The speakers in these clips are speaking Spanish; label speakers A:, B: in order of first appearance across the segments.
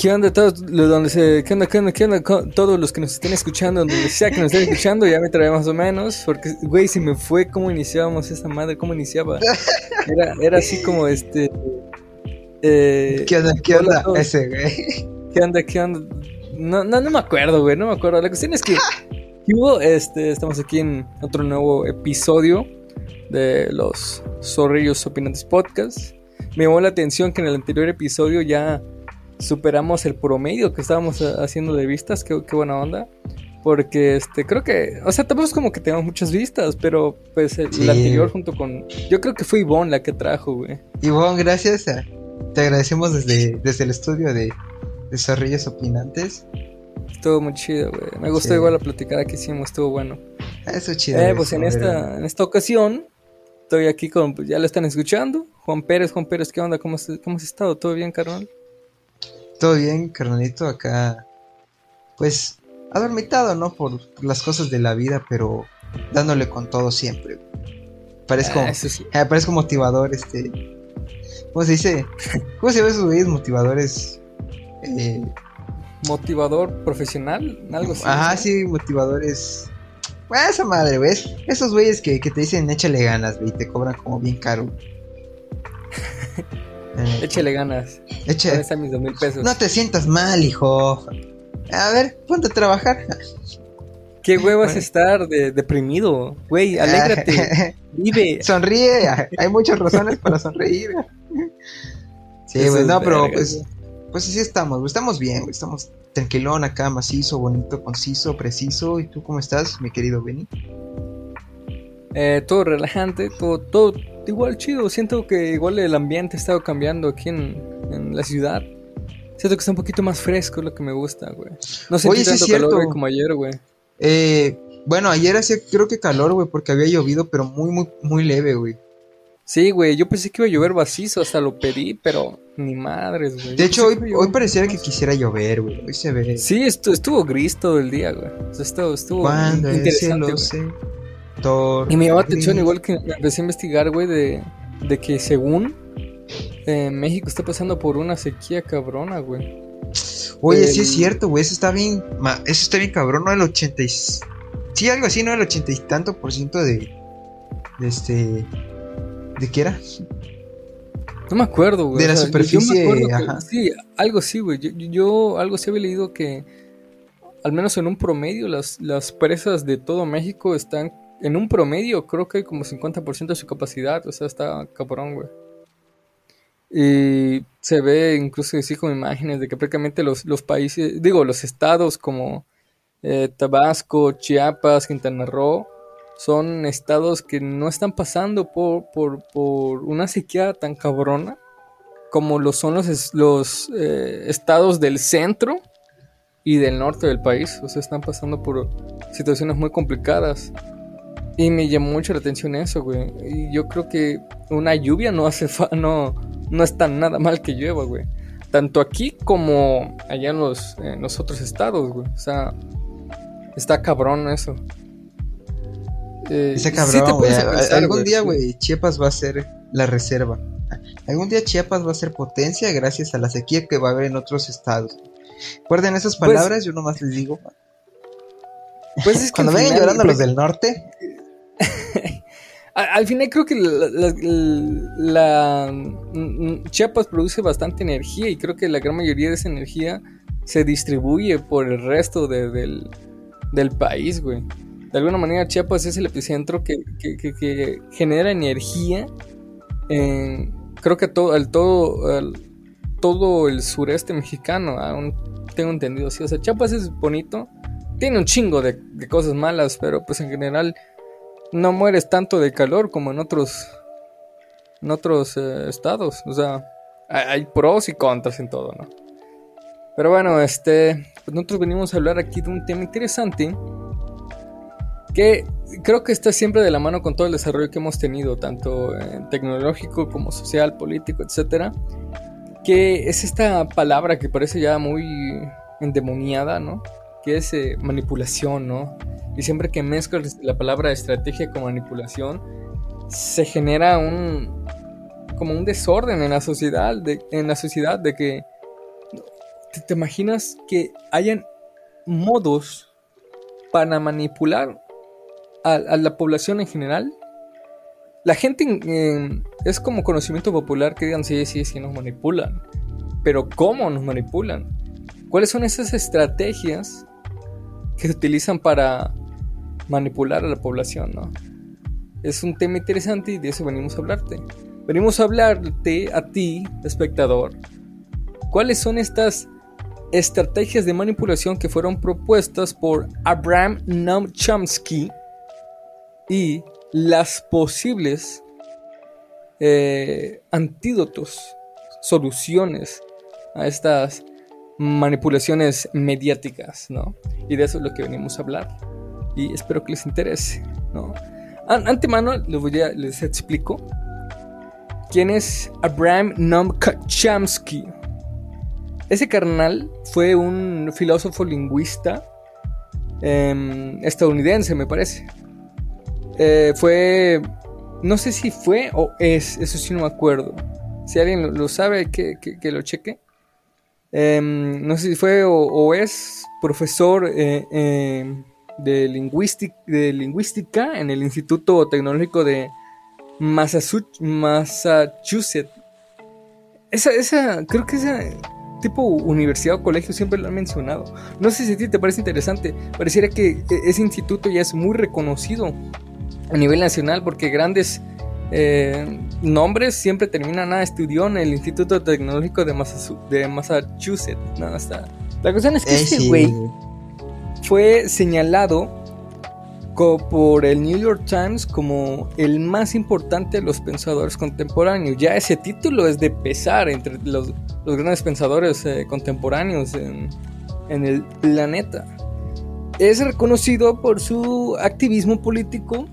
A: ¿Qué onda todos donde se, qué onda, qué onda, qué onda, todos los que nos estén escuchando, donde sea que nos estén escuchando, ya me trae más o menos, porque güey, se me fue cómo iniciábamos esta madre, cómo iniciaba. Era, era así como este
B: eh, ¿Qué onda, qué onda ese, güey?
A: ¿Qué onda, qué onda? No, no, no me acuerdo, güey, no me acuerdo. La cuestión es que este, estamos aquí en otro nuevo episodio de los Zorrillos Opinantes Podcast. Me llamó la atención que en el anterior episodio ya superamos el promedio que estábamos haciendo de vistas. Qué, buena onda. Porque este, creo que, o sea, tampoco es como que tengamos muchas vistas, pero pues el, anterior junto con. Yo creo que fue Ivonne la que trajo, güey.
B: Ivonne, gracias. te agradecemos desde, desde el estudio de, de Opinantes.
A: Estuvo muy chido, güey. Me gustó igual la platicada que hicimos, estuvo bueno.
B: Eso chido.
A: Eh, pues en esta, en esta ocasión estoy aquí con, pues ya lo están escuchando. Juan Pérez, Juan Pérez, ¿qué onda? ¿Cómo, cómo has estado? ¿Todo bien, carnal?
B: Todo bien, carnalito, acá. Pues, adormitado, ¿no? Por las cosas de la vida, pero dándole con todo siempre. Parezco, ah, eh, parezco motivador, este. ¿Cómo se dice? ¿Cómo se llama esos güeyes motivadores? Eh,
A: motivador profesional, algo así.
B: Ajá, sí, motivadores. Pues esa madre, ¿ves? Esos güeyes que, te dicen échale ganas, güey, y te cobran como bien caro.
A: Eh, échale ganas.
B: Échale.
A: mis dos mil pesos.
B: No te sientas mal, hijo. A ver, ponte a trabajar.
A: Qué huevas estar deprimido, güey, alégrate, vive.
B: Sonríe, hay muchas razones para sonreír. Sí, güey, no, pero pues pues así estamos, estamos bien, estamos tranquilón acá, macizo, bonito, conciso, preciso. ¿Y tú cómo estás, mi querido Benny?
A: Eh, todo relajante, todo, todo igual chido. Siento que igual el ambiente ha estado cambiando aquí en, la ciudad. Siento que está un poquito más fresco, es lo que me gusta, güey. No sé si tanto calor como ayer, güey.
B: Eh, bueno, ayer hacía creo que calor, güey, porque había llovido, pero muy, muy, muy leve, güey.
A: Sí, güey, yo pensé que iba a llover vacío, hasta lo pedí, pero ni madres, güey.
B: De hecho, hoy, hoy pareciera que quisiera llover, güey. Hoy se ve.
A: Sí, estuvo, estuvo gris todo el día, güey. O sea, estuvo, estuvo
B: Cuando interesante,
A: Y me llamó la atención, igual que empecé a investigar, güey, de, de que según eh, México está pasando por una sequía cabrona, güey.
B: Oye, sí es cierto, güey. Eso está bien. Eso está bien cabrón, ¿no? El 80 y... Sí, algo así, ¿no? El ochenta y tanto por ciento de. De este ¿De qué era?
A: No me acuerdo, güey.
B: De la superficie.
A: sí, algo sí, güey. Yo, algo sí había leído que, al menos en un promedio, las, las presas de todo México están. En un promedio, creo que hay como 50% de su capacidad. O sea, está cabrón, güey. Y se ve incluso así con imágenes de que prácticamente los, los países, digo, los estados como eh, Tabasco, Chiapas, Quintana Roo son estados que no están pasando por, por, una sequía tan cabrona como lo son los, los eh, estados del centro y del norte del país. O sea, están pasando por situaciones muy complicadas. Y me llamó mucho la atención eso, güey. Y yo creo que una lluvia no hace fa no, no está nada mal que llueva, güey. Tanto aquí como allá en los, en los otros estados, güey. O sea, está cabrón eso.
B: Eh, Ese cabrón, algún día, güey, Chiapas va a ser la reserva. Algún día Chiapas va a ser potencia gracias a la sequía que va a haber en otros estados. Recuerden esas pues palabras, yo nomás les digo. Pues es que Cuando vengan llorando los del norte.
A: Al final creo que la, Chiapas produce bastante energía y creo que la gran mayoría de esa energía se distribuye por el resto del, del país, güey. De alguna manera Chiapas es el epicentro que, genera energía en, creo que todo el todo todo el sureste mexicano aún tengo entendido así o sea Chiapas es bonito tiene un chingo de, cosas malas pero pues en general no mueres tanto de calor como en otros en otros eh, estados o sea hay, pros y contras en todo no pero bueno este pues nosotros venimos a hablar aquí de un tema interesante que creo que está siempre de la mano con todo el desarrollo que hemos tenido, tanto tecnológico como social, político, etcétera, que es esta palabra que parece ya muy endemoniada, ¿no? Que es eh, manipulación, ¿no? Y siempre que mezclas la palabra estrategia con manipulación, se genera un como un desorden en la sociedad, de, en la sociedad de que te, imaginas que hayan modos para manipular a, la población en general. La gente es como conocimiento popular que digan sí, sí, sí nos manipulan. Pero ¿cómo nos manipulan? ¿Cuáles son esas estrategias que se utilizan para manipular a la población, ¿no? Es un tema interesante y de eso venimos a hablarte. Venimos a hablarte a ti, espectador, cuáles son estas estrategias de manipulación que fueron propuestas por Abraham Noam Chomsky y las posibles eh, antídotos, soluciones a estas manipulaciones mediáticas, ¿no? Y de eso es lo que venimos a hablar. Y espero que les interese, ¿no? antemano les, voy a, les explico quién es Abraham Chomsky. Ese carnal fue un filósofo lingüista em, estadounidense, me parece. Eh, fue, no sé si fue o es, eso sí no me acuerdo. Si alguien lo, sabe, que, que lo cheque. Em, no sé si fue o, es profesor eh, em, de, lingüística, de lingüística en el Instituto Tecnológico de Massachusetts. Esa, esa, creo que esa tipo universidad o colegio siempre lo han mencionado. No sé si a ti te parece interesante. Pareciera que e, ese instituto ya es muy reconocido a nivel nacional porque grandes eh, nombres siempre terminan, nada, estudió en el Instituto Tecnológico de, Massachusetts. Nada, está. La cuestión es que eh, ese güey fue señalado por el New York Times como el más importante de los pensadores contemporáneos. Ya ese título es de pesar entre los, grandes pensadores eh, contemporáneos en, en el planeta. Es reconocido por su activismo político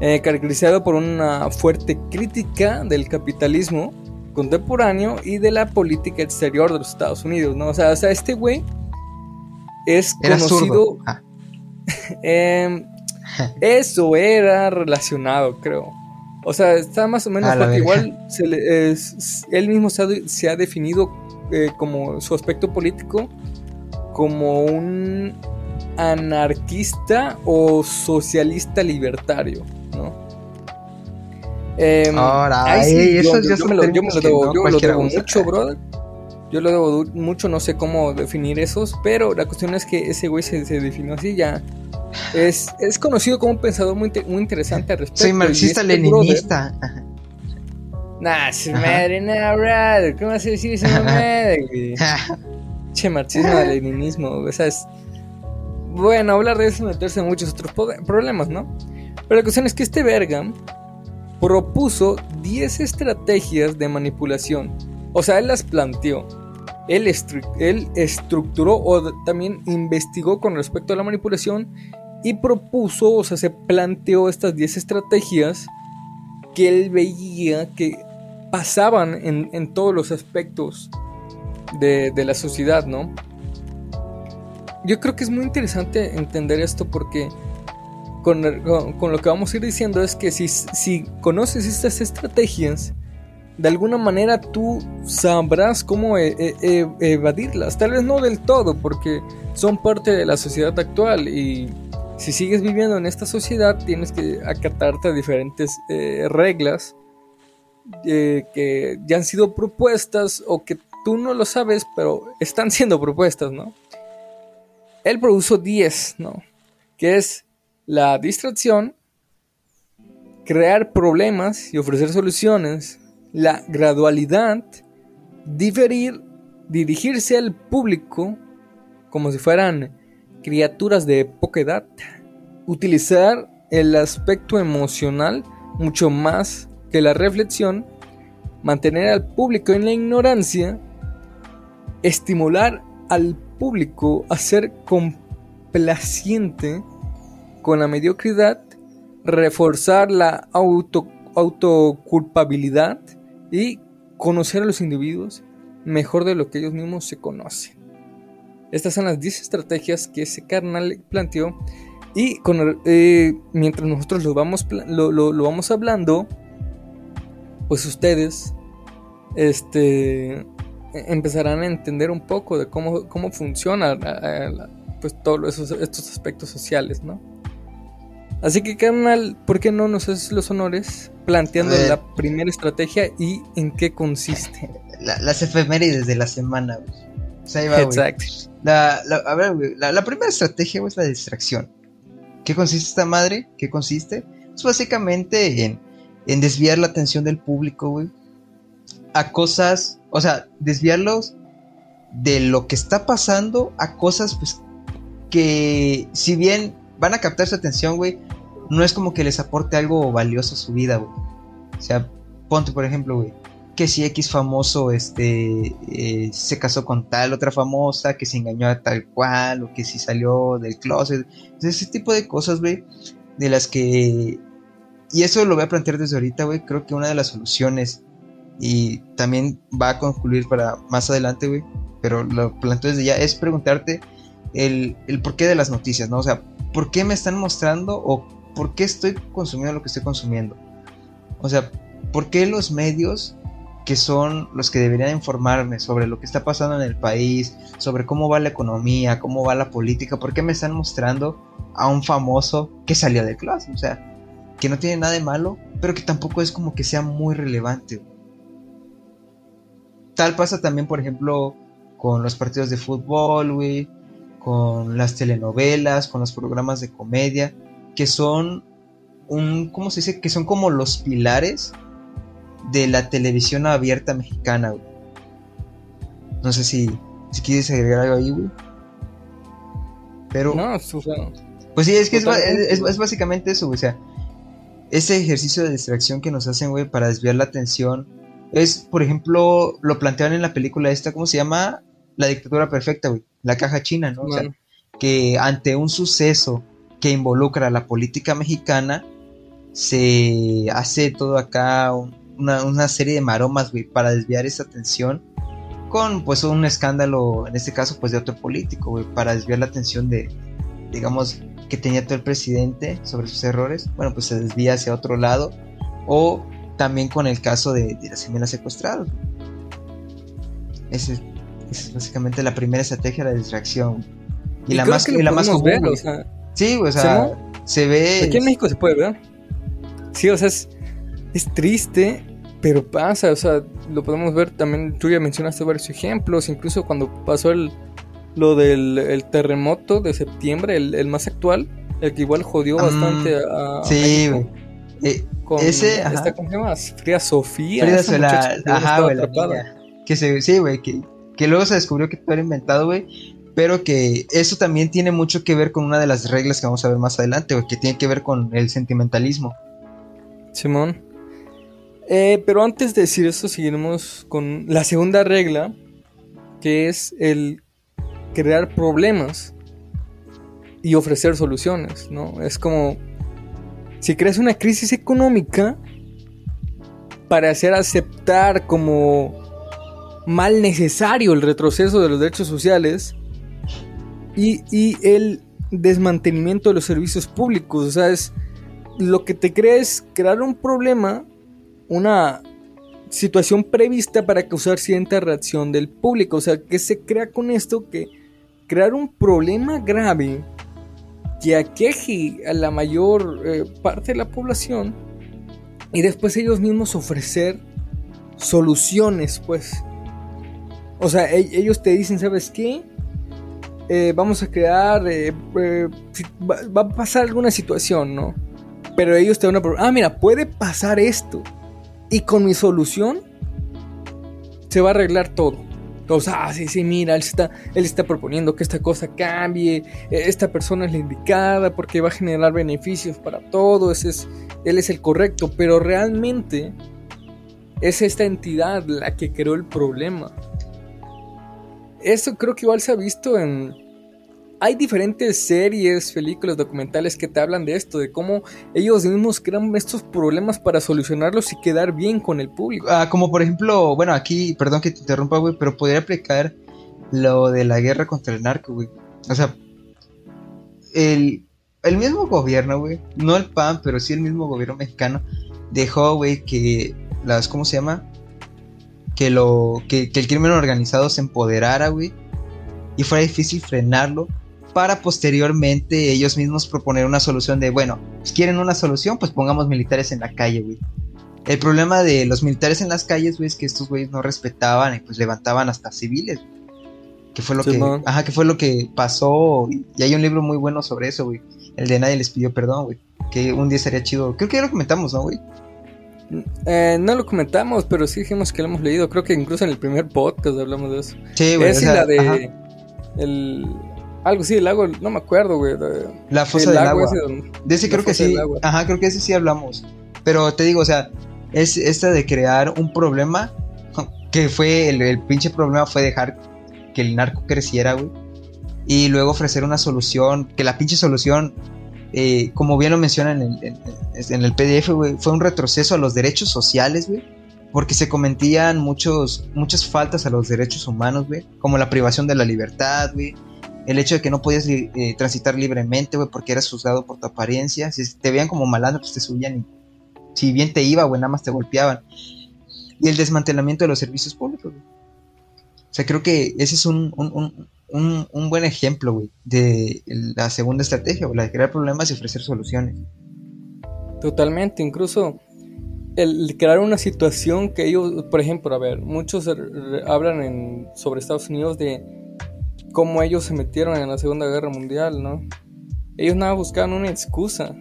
A: eh, caracterizado por una fuerte crítica del capitalismo contemporáneo y de la política exterior de los Estados Unidos, ¿no? O sea, este güey es conocido... Ah. Em, eso era relacionado, creo. O sea, está más o menos porque igual él mismo se ha, definido eh, como su aspecto político como un anarquista o socialista libertario. Ahora, eso yo, me lo, debo, mucho, brother. Yo lo debo mucho, no sé cómo definir esos, pero la cuestión es que ese güey se, definió así ya. Es, es conocido como un pensador muy, muy interesante al respecto.
B: Soy marxista-leninista.
A: Este nah, su madre, nah, brother. ¿Cómo vas a decir esa madre, che, marxismo-leninismo, o sea, es... Bueno, hablar de eso meterse en muchos otros problemas, ¿no? Pero la cuestión es que este verga propuso 10 estrategias de manipulación. O sea, él las planteó. Él, estructuró o también investigó con respecto a la manipulación y propuso, o sea, se planteó estas 10 estrategias que él veía que pasaban en, todos los aspectos de, de, la sociedad, ¿no? Yo creo que es muy interesante entender esto porque con, lo que vamos a ir diciendo es que si, si conoces estas estrategias, de alguna manera tú sabrás cómo e, e, e, evadirlas. Tal vez no del todo, porque son parte de la sociedad actual y si sigues viviendo en esta sociedad tienes que acatarte a diferentes eh, reglas eh, que ya han sido propuestas o que tú no lo sabes, pero están siendo propuestas, ¿no? Él produjo 10, ¿no? Que es la distracción, crear problemas y ofrecer soluciones, la gradualidad, diferir, dirigirse al público como si fueran criaturas de poca edad, utilizar el aspecto emocional mucho más que la reflexión, mantener al público en la ignorancia, estimular al público a ser complaciente con la mediocridad, reforzar la auto, autoculpabilidad y conocer a los individuos mejor de lo que ellos mismos se conocen. Estas son las 10 estrategias que ese carnal planteó y eh, mientras nosotros lo vamos, lo, vamos hablando, pues ustedes este empezarán a entender un poco de cómo, cómo funciona pues todos estos aspectos sociales, ¿no? Así que, carnal, ¿por qué no nos haces los honores planteando la primera estrategia y en qué consiste?
B: las efemérides de la semana, güey. O sea, ahí va, Exacto. La, a ver, güey, la, primera estrategia, güey, es la distracción. ¿Qué consiste esta madre? ¿Qué consiste? Es básicamente en, en desviar la atención del público, güey, a cosas, o sea, desviarlos de lo que está pasando a cosas, pues, que si bien van a captar su atención, güey, no es como que les aporte algo valioso a su vida, güey. O sea, ponte, por ejemplo, güey, que si X famoso este, eh, se casó con tal otra famosa, que se engañó a tal cual, o que si salió del closet. ese tipo de cosas, güey, de las que... Y eso lo voy a plantear desde ahorita, güey. Creo que una de las soluciones, y también va a concluir para más adelante, güey, pero lo planteo desde ya, es preguntarte el, el porqué de las noticias, ¿no? O sea, ¿por qué me están mostrando o por qué estoy consumiendo lo que estoy consumiendo? O sea, ¿por qué los medios que son los que deberían informarme sobre lo que está pasando en el país, sobre cómo va la economía, cómo va la política, por qué me están mostrando a un famoso que salió de clase, o sea, que no tiene nada de malo, pero que tampoco es como que sea muy relevante. Tal pasa también, por ejemplo, con los partidos de fútbol, güey, con las telenovelas, con los programas de comedia, que son un, ¿cómo se dice? Que son como los pilares de la televisión abierta mexicana, güey. No sé si, si quieres agregar algo ahí, güey. Pero.
A: No,
B: Pues sí, es que es, es, básicamente eso, güey. O sea, ese ejercicio de distracción que nos hacen, güey, para desviar la atención. Es, por ejemplo, lo planteaban en la película esta, ¿cómo se llama? La dictadura perfecta, güey. La caja china, ¿no? O sea, que ante un suceso que involucra a la política mexicana, se hace todo acá un, una, serie de maromas, güey, para desviar esa atención con, pues, un escándalo, en este caso, pues, de otro político, güey, para desviar la atención de, digamos, que tenía todo el presidente sobre sus errores, bueno, pues se desvía hacia otro lado, o también con el caso de, de las gemelas secuestradas. Esa es básicamente la primera estrategia de la distracción. Y, la más, y la más común. sí, o sea, se ve.
A: Aquí en México se puede ver. Sí, o sea, es, es triste, pero pasa, o sea, lo podemos ver también, tú ya mencionaste varios ejemplos, incluso cuando pasó el, lo del terremoto de septiembre, el, más actual, el que igual jodió mm, bastante a...
B: Sí, eh, ese,
A: esta, ¿cómo se llama? Frida Sofía.
B: Frida se la, ajá, güey, que se, sí, güey, que, que luego se descubrió que todo era inventado, güey, pero que eso también tiene mucho que ver con una de las reglas que vamos a ver más adelante, güey, que tiene que ver con el sentimentalismo.
A: Simón. Eh, pero antes de decir eso, seguiremos con la segunda regla, que es el crear problemas y ofrecer soluciones, ¿no? Es como si creas una crisis económica para hacer aceptar como mal necesario el retroceso de los derechos sociales y, el desmantenimiento de los servicios públicos, o sea, es lo que te crea es crear un problema una situación prevista para causar cierta reacción del público. O sea, que se crea con esto que crear un problema grave que aqueje a la mayor eh, parte de la población y después ellos mismos ofrecer soluciones, pues. O sea, e-, ellos te dicen, ¿sabes qué? Eh, vamos a crear, eh, va, va, a pasar alguna situación, ¿no? Pero ellos te van a... Ah, mira, puede pasar esto. Y con mi solución se va a arreglar todo. Sea, ah, sí, sí, mira, él está, él está proponiendo que esta cosa cambie, e, esta persona es la indicada porque va a generar beneficios para todos, es, él es el correcto, pero realmente es esta entidad la que creó el problema. Eso creo que igual se ha visto en, hay diferentes series, películas, documentales que te hablan de esto, de cómo ellos mismos crean estos problemas para solucionarlos y quedar bien con el público.
B: Ah, como por ejemplo, bueno, aquí, perdón que te interrumpa, güey, pero podría aplicar lo de la guerra contra el narco, güey. O sea, el, el mismo gobierno, güey, no el PAN, pero sí el mismo gobierno mexicano, dejó, güey, que las, ¿cómo se llama? Que lo, que, que el crimen organizado se empoderara, güey, y fuera difícil frenarlo para posteriormente ellos mismos proponer una solución de, bueno, pues quieren una solución, pues pongamos militares en la calle, güey. El problema de los militares en las calles, güey, es que estos güeyes no respetaban y pues levantaban hasta civiles. Que fue lo que, ajá, que fue lo que pasó. Y hay un libro muy bueno sobre eso, güey. El de nadie les pidió perdón, güey. Que un día sería chido. Creo que ya lo comentamos, ¿no, güey?
A: Eh, no lo comentamos, pero sí dijimos que lo hemos leído. Creo que incluso en el primer podcast hablamos de eso.
B: Sí, güey.
A: Es la de. El, algo sí, el lago, no me acuerdo, güey.
B: La fosa del agua. de ese creo que sí. Ajá, creo que ese sí hablamos. Pero te digo, o sea, es esta de crear un problema. Que fue, el, pinche problema fue dejar que el narco creciera, güey. Y luego ofrecer una solución, que la pinche solución, eh, como bien lo menciona en el, en el PDF, güey, fue un retroceso a los derechos sociales, güey porque se cometían muchos, muchas faltas a los derechos humanos, güey, como la privación de la libertad, güey, el hecho de que no podías eh, transitar libremente, güey, porque eras juzgado por tu apariencia. Si te veían como malandro, pues te subían y si bien te iba, güey, nada más te golpeaban. Y el desmantelamiento de los servicios públicos, güey. O sea, creo que ese es un, buen ejemplo, de la segunda estrategia, güey, la de crear problemas y ofrecer soluciones.
A: Totalmente, incluso el crear una situación que ellos, por ejemplo, a ver, muchos hablan en, sobre Estados Unidos de cómo ellos se metieron en la Segunda Guerra Mundial, ¿no? Ellos nada buscaban una excusa.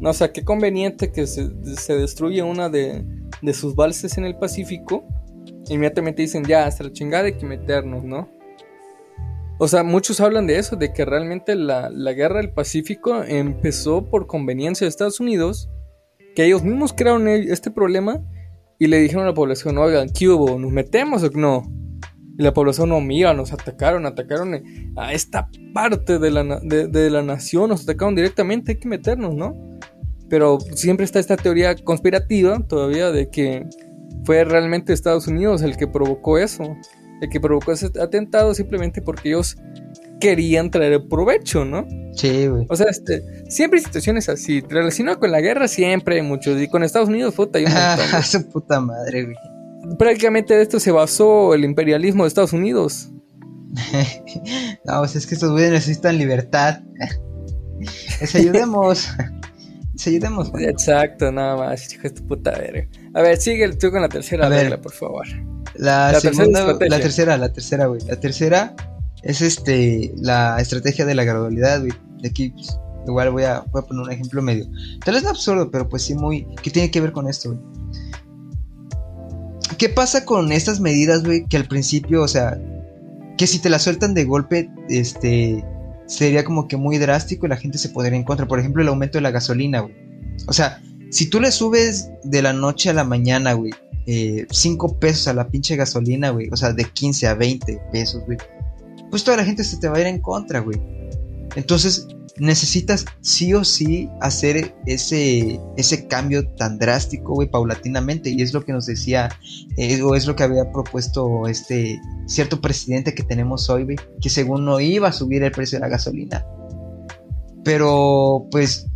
A: No, o sea, qué conveniente que se, se destruye una de, de, sus balses en el Pacífico. Inmediatamente dicen, ya, hasta la chingada hay que meternos, ¿no? O sea, muchos hablan de eso, de que realmente la, la guerra del Pacífico empezó por conveniencia de Estados Unidos, que ellos mismos crearon este problema y le dijeron a la población, oigan, ¿qué hubo? ¿Nos metemos o no? Y la población no mira, nos atacaron, atacaron a esta parte de la, de, la nación, nos atacaron directamente, hay que meternos, ¿no? Pero siempre está esta teoría conspirativa todavía de que fue realmente Estados Unidos el que provocó eso, el que provocó ese atentado simplemente porque ellos querían traer provecho, ¿no?
B: Sí, güey.
A: O sea, este, siempre hay situaciones así. Relacionado con la guerra siempre hay muchos. Y con Estados Unidos, puta, hay un
B: montón. Su puta madre, güey
A: prácticamente de esto se basó el imperialismo de Estados Unidos.
B: no, pues es que estos güeyes necesitan libertad. Les ayudemos. Les ayudemos.
A: Exacto, nada más, hijo de tu puta verga. A ver, sigue tú con la tercera regla, por favor.
B: La, segunda, la tercera, la tercera, güey. La tercera es este la estrategia de la gradualidad, güey. De aquí, pues, igual voy a, voy a poner un ejemplo medio. Tal vez no absurdo, pero pues sí muy. ¿Qué tiene que ver con esto, güey? ¿Qué pasa con estas medidas, güey? Que al principio, o sea, que si te las sueltan de golpe, este, sería como que muy drástico y la gente se podría en contra. Por ejemplo, el aumento de la gasolina, güey. O sea, si tú le subes de la noche a la mañana, güey, 5 eh, pesos a la pinche gasolina, güey, o sea, de 15 a 20 pesos, güey, pues toda la gente se te va a ir en contra, güey. Entonces, necesitas sí o sí hacer ese, ese cambio tan drástico, güey, paulatinamente. Y es lo que nos decía, eh, o es lo que había propuesto este cierto presidente que tenemos hoy, güey, que según no iba a subir el precio de la gasolina. Pero, pues,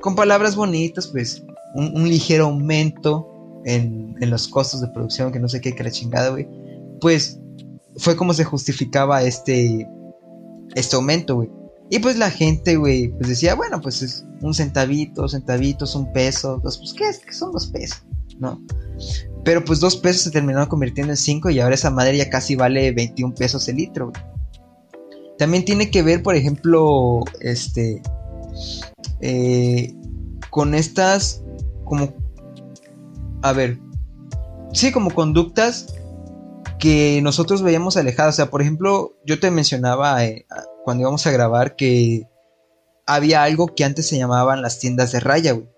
B: con palabras bonitas, pues, un, ligero aumento en, los costos de producción, que no sé qué, que la chingada, güey. Pues, fue como se justificaba este, este aumento, güey. Y pues la gente, güey, pues decía, bueno, pues es un centavito, centavitos, un peso, dos, pues ¿qué, es? ¿qué son dos pesos? ¿No? Pero pues dos pesos se terminaron convirtiendo en cinco y ahora esa madre ya casi vale 21 pesos el litro. Güey. También tiene que ver, por ejemplo, este, eh, con estas, como, a ver, sí, como conductas que nosotros veíamos alejadas. O sea, por ejemplo, yo te mencionaba eh, cuando íbamos a grabar que había algo que antes se llamaban las tiendas de raya, güey,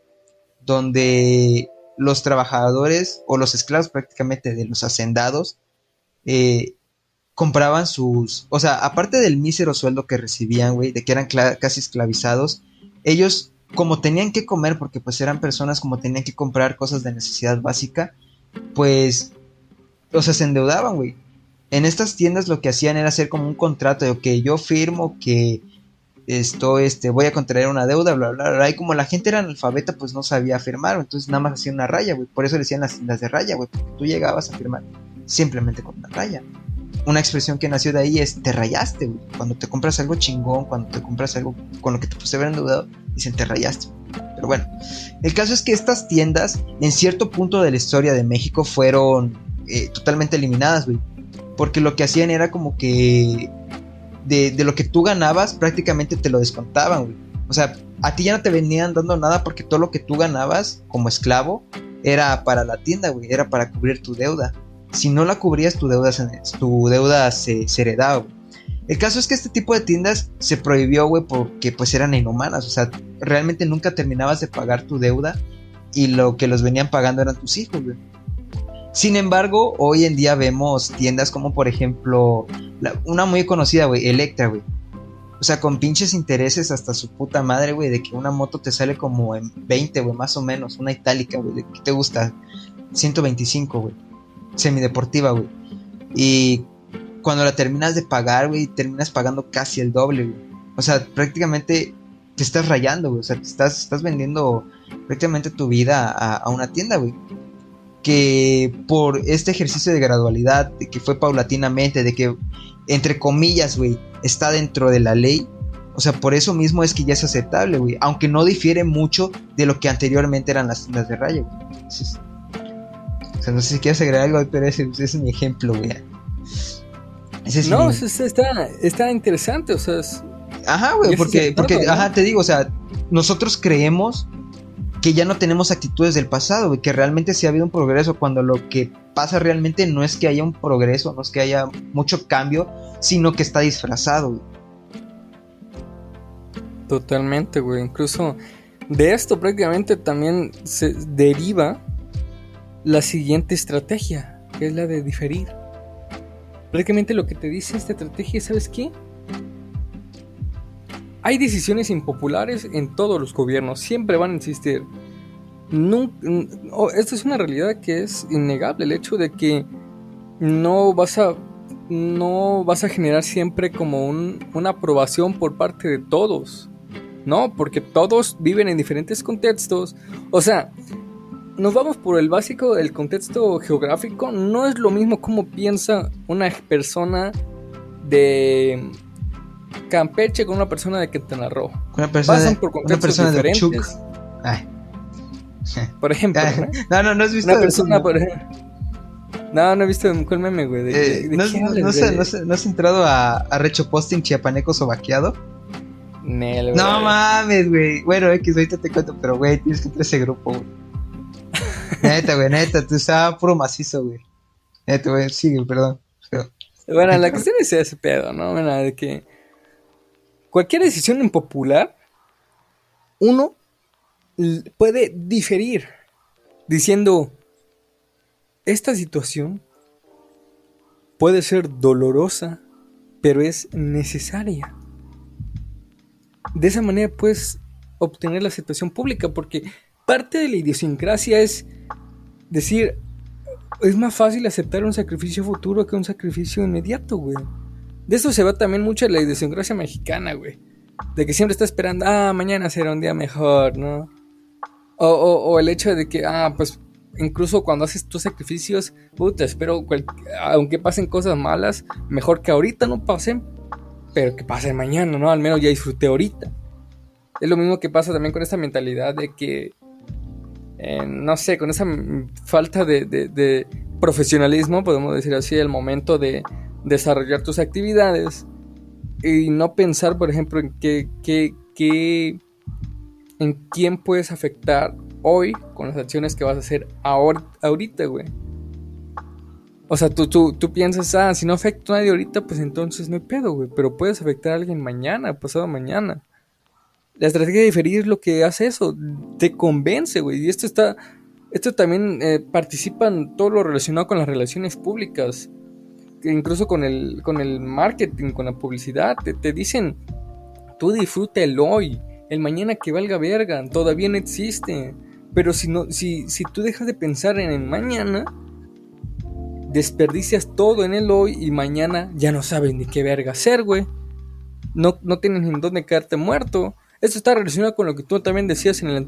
B: donde los trabajadores o los esclavos prácticamente de los hacendados eh, compraban sus, o sea, aparte del mísero sueldo que recibían, güey, de que eran casi esclavizados, ellos como tenían que comer, porque pues eran personas como tenían que comprar cosas de necesidad básica, pues, o se endeudaban, güey en estas tiendas lo que hacían era hacer como un contrato de que yo firmo que esto, este, voy a contraer una deuda, bla, bla, bla. Y como la gente era analfabeta, pues no sabía firmar, entonces nada más hacía una raya, güey. Por eso le decían las, las de raya, güey, porque tú llegabas a firmar simplemente con una raya. Una expresión que nació de ahí es te rayaste, güey. Cuando te compras algo chingón, cuando te compras algo con lo que te puse ver endeudado, dicen te rayaste. Pero bueno, el caso es que estas tiendas, en cierto punto de la historia de México, fueron eh, totalmente eliminadas, güey. Porque lo que hacían era como que de, de, lo que tú ganabas prácticamente te lo descontaban, güey. O sea, a ti ya no te venían dando nada porque todo lo que tú ganabas como esclavo era para la tienda, güey. Era para cubrir tu deuda. Si no la cubrías, tu deuda, tu deuda se, se heredaba, güey. El caso es que este tipo de tiendas se prohibió, güey, porque pues eran inhumanas. O sea, realmente nunca terminabas de pagar tu deuda y lo que los venían pagando eran tus hijos, güey. Sin embargo, hoy en día vemos tiendas como por ejemplo, una muy conocida, güey, Electra, güey. O sea, con pinches intereses hasta su puta madre, güey, de que una moto te sale como en 20, güey, más o menos, una itálica, güey, te gusta 125, güey. Semideportiva, güey. Y cuando la terminas de pagar, güey, terminas pagando casi el doble, güey. O sea, prácticamente te estás rayando, güey. O sea, te estás, estás vendiendo prácticamente tu vida a, una tienda, güey que por este ejercicio de gradualidad, de que fue paulatinamente, de que, entre comillas, güey, está dentro de la ley, o sea, por eso mismo es que ya es aceptable, güey, aunque no difiere mucho de lo que anteriormente eran las tiendas de raya, güey. o sea, no sé si quieres agregar algo, pero ese, es mi ejemplo, güey.
A: No, está, está interesante, o sea,
B: Ajá, güey, porque, porque, ajá, te digo, o sea, nosotros creemos que ya no tenemos actitudes del pasado, y que realmente sí ha habido un progreso, cuando lo que pasa realmente no es que haya un progreso, no es que haya mucho cambio, sino que está disfrazado.
A: Totalmente, güey. Incluso de esto prácticamente también se deriva la siguiente estrategia, que es la de diferir. Prácticamente lo que te dice esta estrategia, ¿sabes qué? Hay decisiones impopulares en todos los gobiernos, siempre van a existir. esta es una realidad que es innegable, el hecho de que no vas a, no vas a generar siempre como una aprobación por parte de todos, ¿no? Porque todos viven en diferentes contextos. O sea, nos vamos por el básico del contexto geográfico, no es lo mismo como piensa una persona de Campeche con una persona de Quintana Roo.
B: Una persona Pasan por una persona diferentes. De Ay.
A: Por ejemplo.
B: no, no, no has visto.
A: Una persona, por ejemplo. No, no he visto el meme, güey.
B: De, eh, no, no, no, has entrado a, a Recho Posting Chiapaneco Sobaqueado? no mames, güey. Bueno, X, ahorita te cuento, pero güey, tienes que entrar a ese grupo, güey. neta, güey, neta, tú estabas puro macizo, güey. Neta, güey, sigue, perdón.
A: Bueno, la cuestión es ese pedo, ¿no? Bueno, de que cualquier decisión impopular, uno puede diferir diciendo, esta situación puede ser dolorosa, pero es necesaria. De esa manera puedes obtener la aceptación pública, porque parte de la idiosincrasia es decir, es más fácil aceptar un sacrificio futuro que un sacrificio inmediato, güey. De eso se va también mucho la idiosincrasia mexicana, güey. De que siempre está esperando, ah, mañana será un día mejor, ¿no? O, el hecho de que, ah, pues incluso cuando haces tus sacrificios, puta, espero, aunque pasen cosas malas, mejor que ahorita no pasen, pero que pasen mañana, ¿no? Al menos ya disfruté ahorita. Es lo mismo que pasa también con esta mentalidad de que, eh, no sé, con esa falta de profesionalismo, podemos decir así, el momento de, desarrollar tus actividades y no pensar, por ejemplo, en qué, qué, en quién puedes afectar hoy con las acciones que vas a hacer ahora, ahorita, güey. O sea, tú, tú, tú piensas, ah, si no afecto a nadie ahorita, pues entonces no hay pedo, güey. Pero puedes afectar a alguien mañana, pasado mañana. La estrategia de diferir es lo que hace eso. Te convence, güey. Y esto está. Esto también eh, participa en todo lo relacionado con las relaciones públicas incluso con el, con el marketing, con la publicidad, te, dicen, tú disfruta el hoy, el mañana que valga verga, todavía no existe. Pero si, no, si, si tú dejas de pensar en el mañana, desperdicias todo en el hoy y mañana ya no sabes ni qué verga hacer, güey. no, no tienes ni dónde quedarte muerto. Esto está relacionado con lo que tú también decías en la,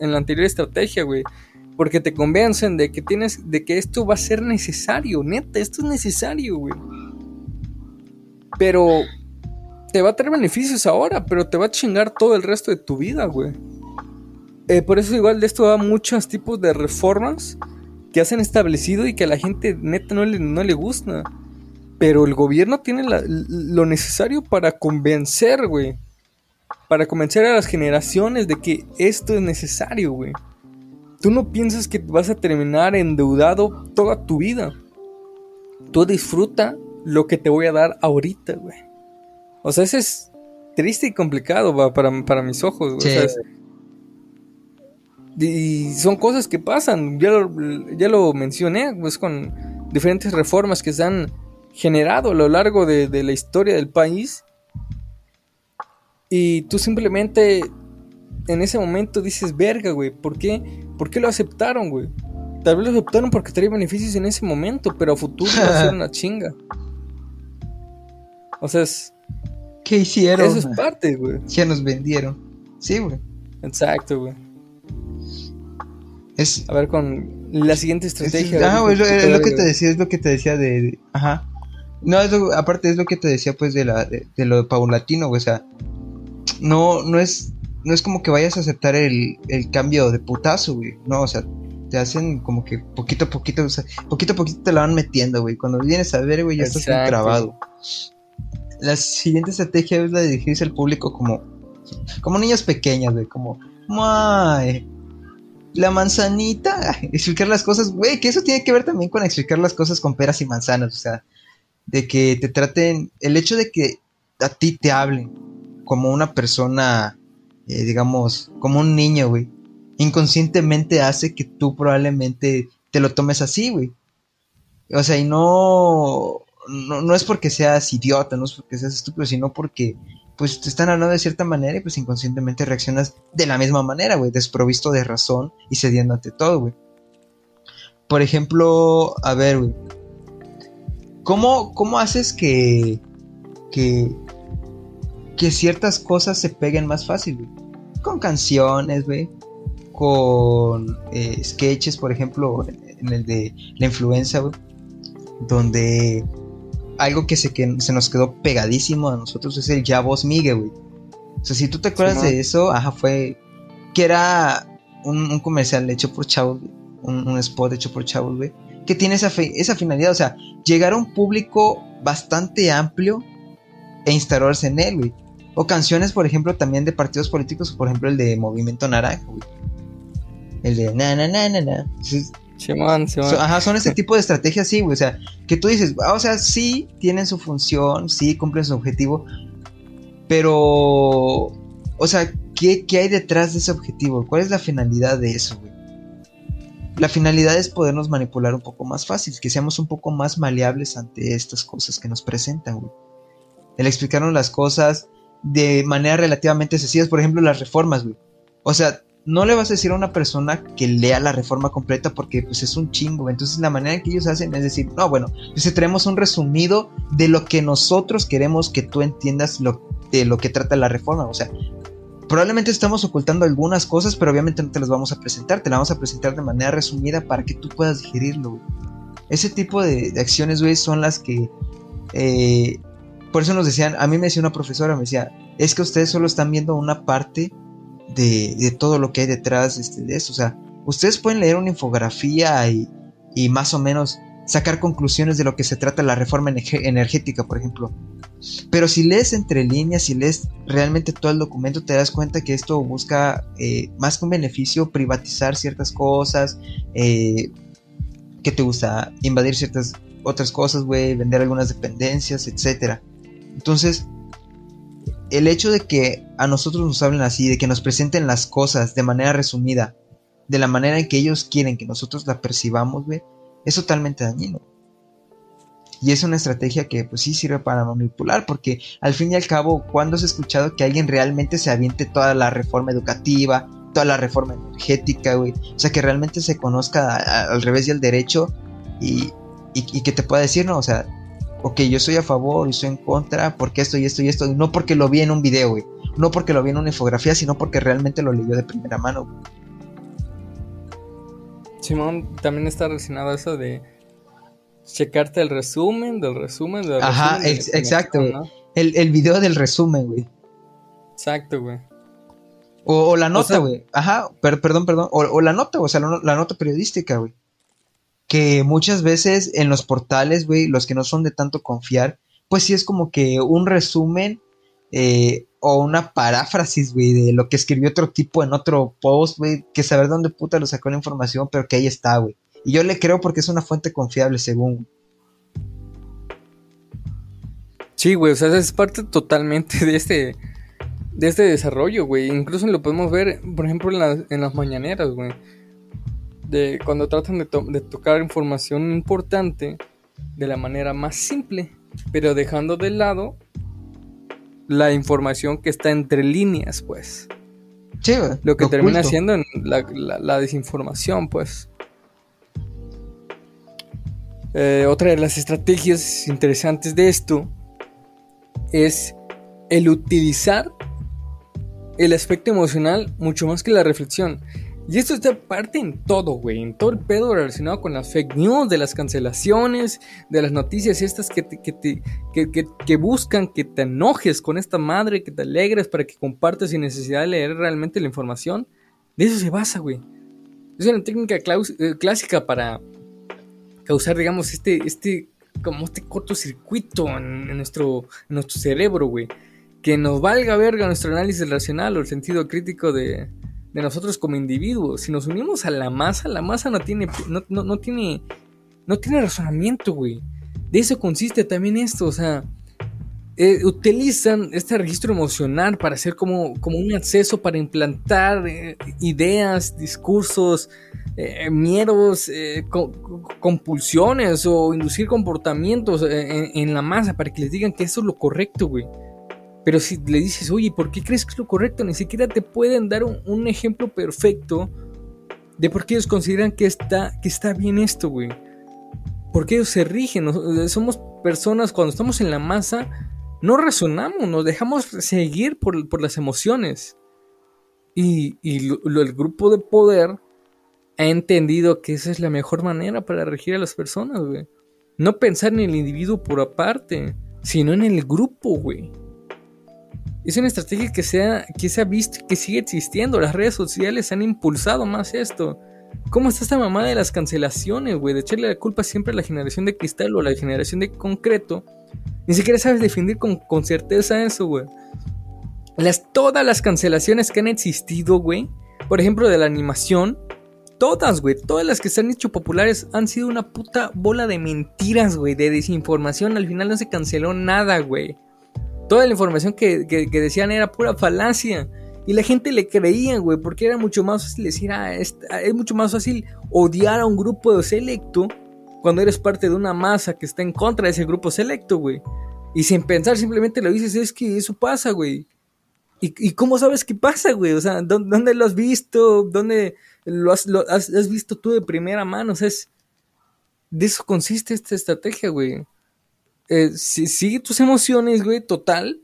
A: en la anterior estrategia, güey. Porque te convencen de que tienes, de que esto va a ser necesario, neta, esto es necesario, güey. Pero te va a traer beneficios ahora, pero te va a chingar todo el resto de tu vida, güey. Eh, por eso igual de esto va muchos tipos de reformas que hacen establecido y que a la gente neta no le, no le gusta. Pero el gobierno tiene lo necesario para convencer, güey. Para convencer a las generaciones de que esto es necesario, güey. Tú no piensas que vas a terminar endeudado toda tu vida. Tú disfruta lo que te voy a dar ahorita, güey. O sea, eso es triste y complicado para, para mis ojos, güey. y son cosas que pasan. Ya lo, ya lo mencioné, pues con diferentes reformas que se han generado a lo largo de, de la historia del país. Y tú simplemente en ese momento dices, verga, güey, ¿por qué? ¿Por qué lo aceptaron, güey? Tal vez lo aceptaron porque traía beneficios en ese momento, pero a futuro va a ser una chinga. O sea, es...
B: ¿Qué hicieron?
A: Eso es parte, güey.
B: Ya nos vendieron. Sí, güey.
A: Exacto, güey. Es... A ver, con la siguiente estrategia.
B: ah, güey, es, lo que te decía, es lo que te decía de... ajá. No, aparte es lo que te decía, pues, de, la, de, de lo paulatino, güey. O sea, no, no es no es como que vayas a aceptar el, cambio de putazo, güey. No, o sea, te hacen como que poquito a poquito, o sea, poquito a poquito te la van metiendo, güey. Cuando vienes a ver, güey, ya estás grabado. La siguiente estrategia es la de dirigirse al público como, como niños pequeños, güey, como, ¡May! La manzanita, explicar las cosas, güey, que eso tiene que ver también con explicar las cosas con peras y manzanas, o sea, de que te traten, el hecho de que a ti te hablen como una persona eh, digamos, como un niño, güey, inconscientemente hace que tú probablemente te lo tomes así, güey. O sea, y no, no, es porque seas idiota, no es porque seas estúpido, sino porque pues te están hablando de cierta manera y pues inconscientemente reaccionas de la misma manera, güey, desprovisto de razón y cediendo ante todo, güey. Por ejemplo, a ver, güey, ¿cómo, ¿cómo haces que, que, que ciertas cosas se peguen más fácil, güey. Con canciones, güey. Con eh, sketches, por ejemplo, en el de la influencia, güey. Donde algo que se, que se nos quedó pegadísimo a nosotros es el Ya Vos Migue, güey. O sea, si tú te acuerdas de eso, ajá, fue que era un, comercial hecho por chavos, un, un, spot hecho por chavos, güey, que tiene esa, esa finalidad, o sea, llegar a un público bastante amplio e instalarse en él, güey. O canciones, por ejemplo, también de partidos políticos, por ejemplo el de Movimiento Naranja, güey. El de na na na na na. ajá, son ese tipo de estrategias, sí, güey. O sea, que tú dices, ah, o sea, sí tienen su función, sí cumplen su objetivo, pero, o sea, ¿qué, ¿qué, hay detrás de ese objetivo? ¿Cuál es la finalidad de eso, güey? La finalidad es podernos manipular un poco más fácil, que seamos un poco más maleables ante estas cosas que nos presentan, güey. El explicarnos las cosas, de manera relativamente sencillas, por ejemplo, las reformas, güey. O sea, no le vas a decir a una persona que lea la reforma completa porque pues es un chingo. Entonces la manera en que ellos hacen es decir, no, bueno, pues traemos un resumido de lo que nosotros queremos que tú entiendas lo, de lo que trata la reforma. O sea, probablemente estamos ocultando algunas cosas, pero obviamente no te las vamos a presentar. Te las vamos a presentar de manera resumida para que tú puedas digerirlo. Ese tipo de, acciones, güey, son las que eh, por eso nos decían, a mí me decía una profesora, me decía, es que ustedes solo están viendo una parte de, todo lo que hay detrás este, de eso. O sea, ustedes pueden leer una infografía y, más o menos sacar conclusiones de lo que se trata la reforma energética, por ejemplo. Pero si lees entre líneas, si lees realmente todo el documento, te das cuenta que esto busca eh, más que un beneficio, privatizar ciertas cosas, eh, que te gusta invadir ciertas otras cosas, güey, vender algunas dependencias, etcétera. Entonces, el hecho de que a nosotros nos hablen así, de que nos presenten las cosas de manera resumida, de la manera en que ellos quieren que nosotros la percibamos, güey, es totalmente dañino. Y es una estrategia que pues sí sirve para manipular, porque al fin y al cabo, ¿cuándo has escuchado que alguien realmente se aviente toda la reforma educativa, toda la reforma energética, güey? O sea, que realmente se conozca al revés y al derecho y, y que te pueda decir, no, o sea, ok, yo soy a favor y estoy en contra, porque esto y esto y esto, no porque lo vi en un video, güey, no porque lo vi en una infografía, sino porque realmente lo leyó de primera mano.
A: Simón, también está relacionado eso de checarte el resumen, del resumen, del
B: Ajá, exacto, el, el video del resumen, güey.
A: Exacto, güey.
B: O, la nota, güey. Ajá, perdón, perdón. O, la nota, o sea, la, nota periodística, güey. Que muchas veces en los portales, güey, los que no son de tanto confiar, pues sí es como que un resumen eh, o una paráfrasis, güey, de lo que escribió otro tipo en otro post, güey, que saber dónde puta lo sacó la información, pero que ahí está, güey. Y yo le creo porque es una fuente confiable, según.
A: Sí, güey, o sea, es parte totalmente de este de este desarrollo, güey. Incluso lo podemos ver, por ejemplo, en, las mañaneras, güey. De cuando tratan de, tocar información importante de la manera más simple, pero dejando de lado la información que está entre líneas, pues.
B: Sí.
A: Lo que termina siendo la, desinformación, pues. Eh, otra de las estrategias interesantes de esto es el utilizar el aspecto emocional mucho más que la reflexión. Y esto está parte en todo, güey, en todo el pedo relacionado con las fake news, de las cancelaciones, de las noticias estas que, que, buscan que te enojes con esta madre, que te alegres para que compartas sin necesidad de leer realmente la información. De eso se basa, güey. Es una técnica eh, clásica para causar, digamos, este, este, como este cortocircuito en, en nuestro, en nuestro cerebro, güey que nos valga verga nuestro análisis racional o el sentido crítico de, nosotros como individuos. Si nos unimos a la masa, la masa no tiene, no, tiene, no tiene razonamiento, güey. De eso consiste también esto, o sea, eh, utilizan este registro emocional para hacer como, como un acceso para implantar eh, ideas, discursos, eh, miedos, compulsiones o inducir comportamientos en, en, la masa para que les digan que eso es lo correcto, güey. Pero si le dices, oye, ¿por qué crees que es lo correcto? Ni siquiera te pueden dar un, ejemplo perfecto de por qué ellos consideran que está, que está bien esto, güey. Porque ellos se rigen. Somos personas, cuando estamos en la masa, no razonamos, nos dejamos seguir por, las emociones. Y, el grupo de poder ha entendido que esa es la mejor manera para regir a las personas, güey. No pensar en el individuo por aparte, sino en el grupo, güey. Es una estrategia que se, ha, que se visto que sigue existiendo. Las redes sociales han impulsado más esto. ¿Cómo está esta mamá de las cancelaciones, güey? De echarle la culpa siempre a la generación de cristal o a la generación de concreto. Ni siquiera sabes definir con, con certeza eso, güey. Las, todas las cancelaciones que han existido, güey. Por ejemplo, de la animación. Todas, güey. Todas las que se han hecho populares han sido una puta bola de mentiras, güey. De desinformación. Al final no se canceló nada, güey. Toda la información que, decían era pura falacia. Y la gente le creía, güey, porque era mucho más fácil decir, ah, es, mucho más fácil odiar a un grupo selecto cuando eres parte de una masa que está en contra de ese grupo selecto, güey. Y sin pensar simplemente lo dices, es que eso pasa, güey. ¿Y, cómo sabes qué pasa, güey? O sea, ¿dónde, lo has visto? ¿Dónde lo, has, has, visto tú de primera mano? O sea, es, de eso consiste esta estrategia, güey eh, sigue tus emociones, güey, total.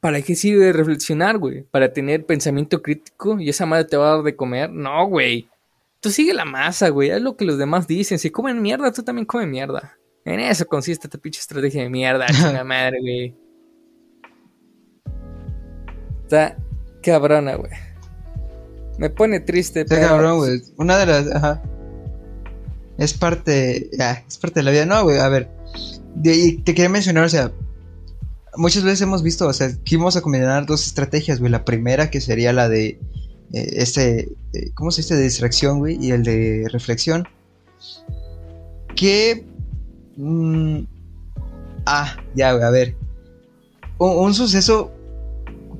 A: ¿Para qué sirve reflexionar, güey? ¿Para tener pensamiento crítico y esa madre te va a dar de comer? No, güey. Tú sigue la masa, güey. Es lo que los demás dicen. Si comen mierda, tú también comes mierda. En eso consiste esta pinche estrategia de mierda, chingada madre, güey. Está cabrona, güey. Me pone triste,
B: Está cabrón, güey. Una de las. Ajá. Es parte. Ya, es parte de la vida. No, güey, a ver te quería mencionar, o sea, muchas veces hemos visto, o sea, que vamos a combinar dos estrategias, güey. La primera que sería la de eh, este, eh, ¿cómo se dice? De distracción, güey, y el de reflexión. Que... Mm, ah, ya, güey, a ver. Un, suceso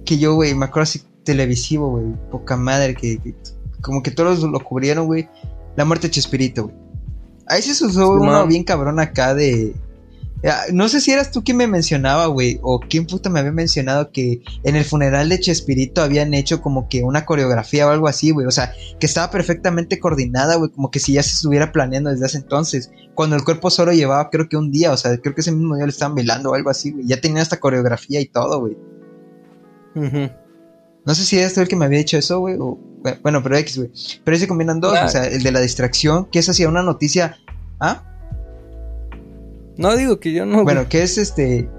B: que yo, güey, me acuerdo así televisivo, güey, poca madre, que, como que todos lo cubrieron, güey. La muerte de Chespirito, güey. Ahí se usó uno bien cabrón acá de no sé si eras tú quien me mencionaba, güey, o quién puta me había mencionado que en el funeral de Chespirito habían hecho como que una coreografía o algo así, güey. O sea, que estaba perfectamente coordinada, güey, como que si ya se estuviera planeando desde hace entonces. Cuando el cuerpo solo llevaba, creo que un día, o sea, creo que ese mismo día le estaban velando o algo así, güey. Ya tenía esta coreografía y todo, güey. No sé si eres tú el que me había dicho eso, güey, o... Bueno, pero X, güey. Pero ahí se combinan dos, o sea, el de la distracción, que es hacia una noticia... ¿Ah?
A: No digo que yo no.
B: Bueno, que es este.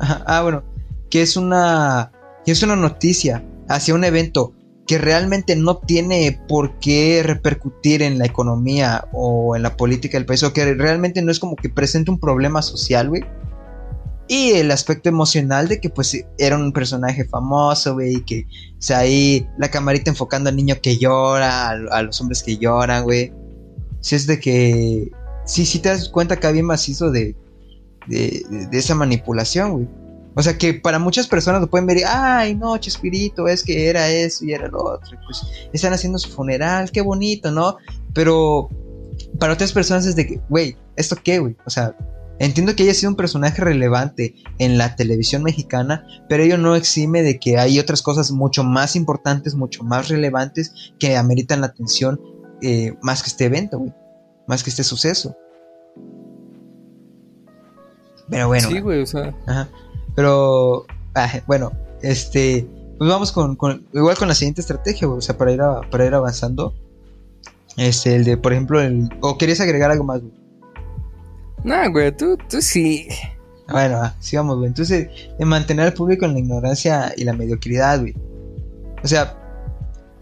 B: Ah, bueno. Que es una. Que es una noticia hacia un evento que realmente no tiene por qué repercutir en la economía o en la política del país, o que realmente no es como que presente un problema social, güey. Y el aspecto emocional de que pues era un personaje famoso, güey, y que, o sea, ahí la camarita enfocando al niño que llora, a, los hombres que lloran, güey. Si es de que sí, sí te das cuenta que había macizo de, de, esa manipulación, güey. O sea que para muchas personas lo pueden ver, ay, no, Chespirito, es que era eso y era lo otro. Pues están haciendo su funeral, qué bonito, ¿no? Pero para otras personas es de que, güey, ¿esto qué, güey? O sea, entiendo que haya sido un personaje relevante en la televisión mexicana, pero ello no exime de que hay otras cosas mucho más importantes, mucho más relevantes que ameritan la atención eh, más que este evento, güey más que este suceso. Pero bueno.
A: Sí, güey, o sea.
B: Ajá. Pero, ah, bueno, este, pues vamos con, igual con la siguiente estrategia, güey, o sea, para ir, para ir avanzando. Este, el de, por ejemplo, el, o querías agregar algo más, güey.
A: No, güey, tú, tú sí.
B: Bueno, ah, sigamos, güey. Entonces, de mantener al público en la ignorancia y la mediocridad, güey. O sea,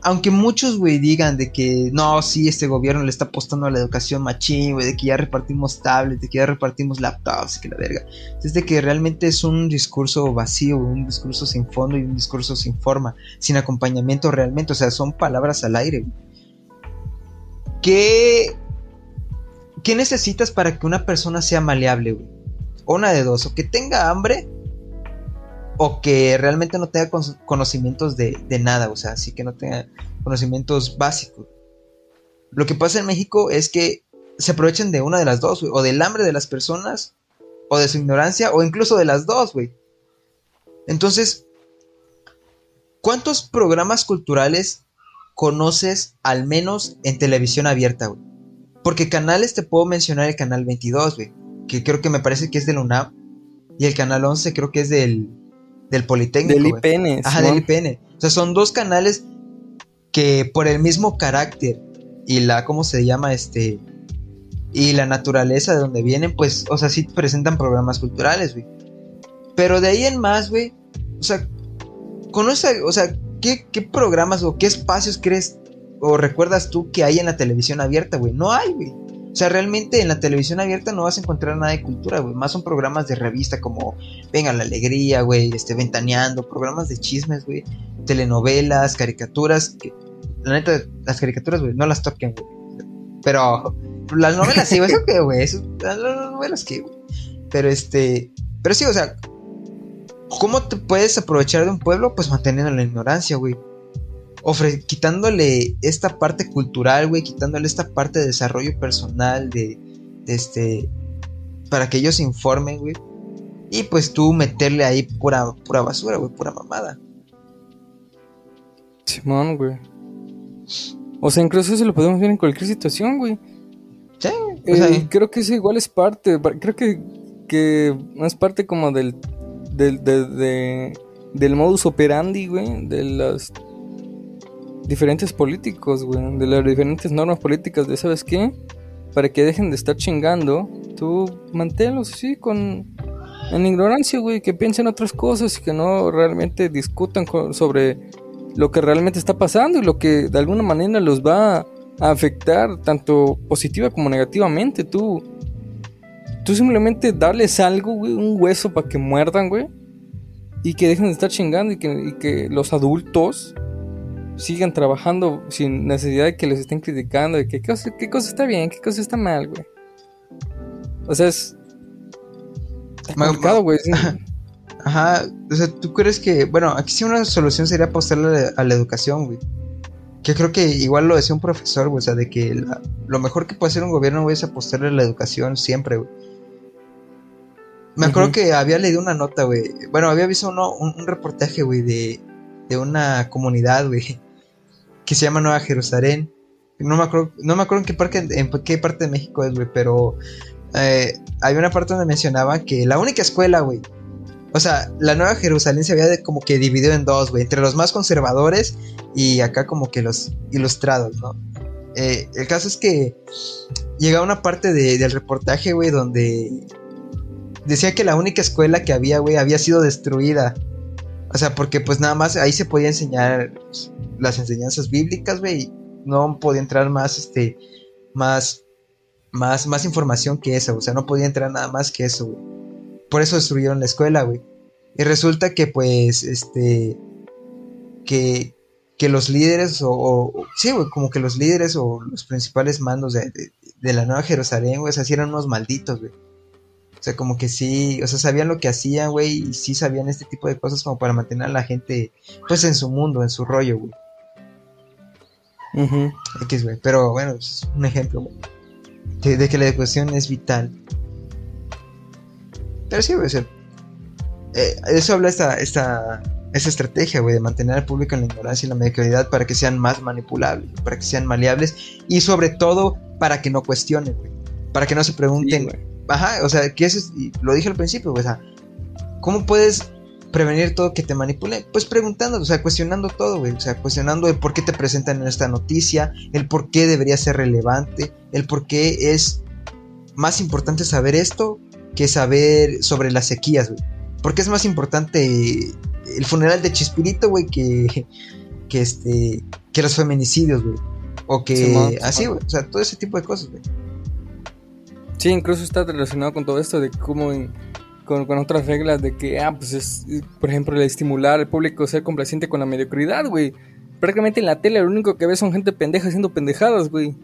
B: aunque muchos, güey, digan de que no, sí, este gobierno le está apostando a la educación machín, güey, de que ya repartimos tablets, de que ya repartimos laptops, que la verga. Es de que realmente es un discurso vacío, un discurso sin fondo y un discurso sin forma, sin acompañamiento realmente, o sea, son palabras al aire. ¿Qué, ¿Qué necesitas para que una persona sea maleable, güey? Una de dos, o que tenga hambre o que realmente no tenga conocimientos de, nada, o sea, así que no tenga conocimientos básicos. Lo que pasa en México es que se aprovechan de una de las dos, o del hambre de las personas, o de su ignorancia, o incluso de las dos, güey. Entonces, ¿cuántos programas culturales conoces al menos en televisión abierta, güey? Porque canales te puedo mencionar el canal 22, güey, que creo que me parece que es del UNAM, y el canal 11 creo que es del, del Politécnico.
A: Del IPN.
B: Ajá, del IPN. O sea, son dos canales que por el mismo carácter y la, ¿cómo se llama? Este, y la naturaleza de donde vienen, pues, o sea, sí presentan programas culturales, güey. Pero de ahí en más, güey, o sea, conoce, o sea, ¿qué, ¿qué programas o qué espacios crees o recuerdas tú que hay en la televisión abierta, güey? No hay, güey. O sea, realmente en la televisión abierta no vas a encontrar nada de cultura, güey. Más son programas de revista como Venga la Alegría, güey, este, Ventaneando, programas de chismes, güey. Telenovelas, caricaturas. La neta, las caricaturas, güey, no las toquen, güey. Pero las novelas sí, güey, eso que, güey. Las novelas que, güey. Pero este. Pero sí, o sea, ¿cómo te puedes aprovechar de un pueblo? Pues manteniendo la ignorancia, güey quitándole esta parte cultural, güey, quitándole esta parte de desarrollo personal, de, este, para que ellos se informen, güey. Y pues tú meterle ahí pura, pura basura, güey, pura mamada.
A: Simón, güey. O sea, incluso eso lo podemos ver en cualquier situación, güey.
B: Sí,
A: eh, creo que eso igual es parte, creo que, que es parte como del, del, del modus operandi, güey, de las diferentes políticos, güey, de las diferentes normas políticas de, ¿sabes qué? Para que dejen de estar chingando, tú manténlos así con en ignorancia, güey, que piensen otras cosas y que no realmente discutan sobre lo que realmente está pasando y lo que de alguna manera los va a afectar tanto positiva como negativamente. Tú, tú simplemente darles algo, güey, un hueso para que muerdan, güey, y que dejen de estar chingando y que, y que los adultos sigan trabajando sin necesidad de que les estén criticando de que qué cosa, qué cosa está bien, qué cosa está mal, güey. O sea, es, complicado, güey.
B: Ajá, o sea, ¿tú crees que, bueno, aquí sí una solución sería apostarle a la educación, güey? Que creo que igual lo decía un profesor, güey, o sea, de que lo mejor que puede hacer un gobierno, güey, es apostarle a la educación siempre, güey. Me acuerdo que había leído una nota, güey. Bueno, había visto uno, un, reportaje, güey, de, de una comunidad, güey, que se llama Nueva Jerusalén. No me acuerdo, no me acuerdo en qué, en qué parte de México es, güey, pero eh, hay una parte donde mencionaba que la única escuela, güey. O sea, la Nueva Jerusalén se había como que dividido en dos, güey. Entre los más conservadores y acá como que los ilustrados, ¿no? Eh, el caso es que llegaba una parte del reportaje, güey, donde decía que la única escuela que había, güey, había sido destruida. O sea, porque pues nada más ahí se podía enseñar las enseñanzas bíblicas, güey. No podía entrar más, este, más, más, más información que eso. O sea, no podía entrar nada más que eso, güey. Por eso destruyeron la escuela, güey. Y resulta que, pues, este, que, que los líderes, o, sí, güey, como que los líderes o los principales mandos de, de, la Nueva Jerusalén, güey, se hacían unos malditos, güey. O sea, como que sí, o sea, sabían lo que hacían, güey, y sí sabían este tipo de cosas como para mantener a la gente, pues, en su mundo, en su rollo, güey. X, güey. Pero bueno, es un ejemplo, güey. De, que la educación es vital. Pero sí, güey, o sea, eh, eso habla esta, esta, esta estrategia, güey, de mantener al público en la ignorancia y la mediocridad para que sean más manipulables, para que sean maleables y sobre todo para que no cuestionen, güey. Para que no se pregunten, güey Ajá, o sea, que eso es, lo dije al principio, o sea, ¿cómo puedes prevenir todo que te manipule? Pues preguntando, o sea, cuestionando todo, güey, o sea, cuestionando el por qué te presentan en esta noticia, el por qué debería ser relevante, el por qué es más importante saber esto que saber sobre las sequías, güey. Porque es más importante el funeral de Chispirito, güey, que, que este, que los feminicidios, güey. O que así, güey, o sea, todo ese tipo de cosas, güey.
A: Sí, incluso está relacionado con todo esto de cómo con, otras reglas de que, ah, pues es, por ejemplo, el estimular al público a ser complaciente con la mediocridad, güey. Prácticamente en la tele lo único que ves son gente pendeja haciendo pendejadas, güey.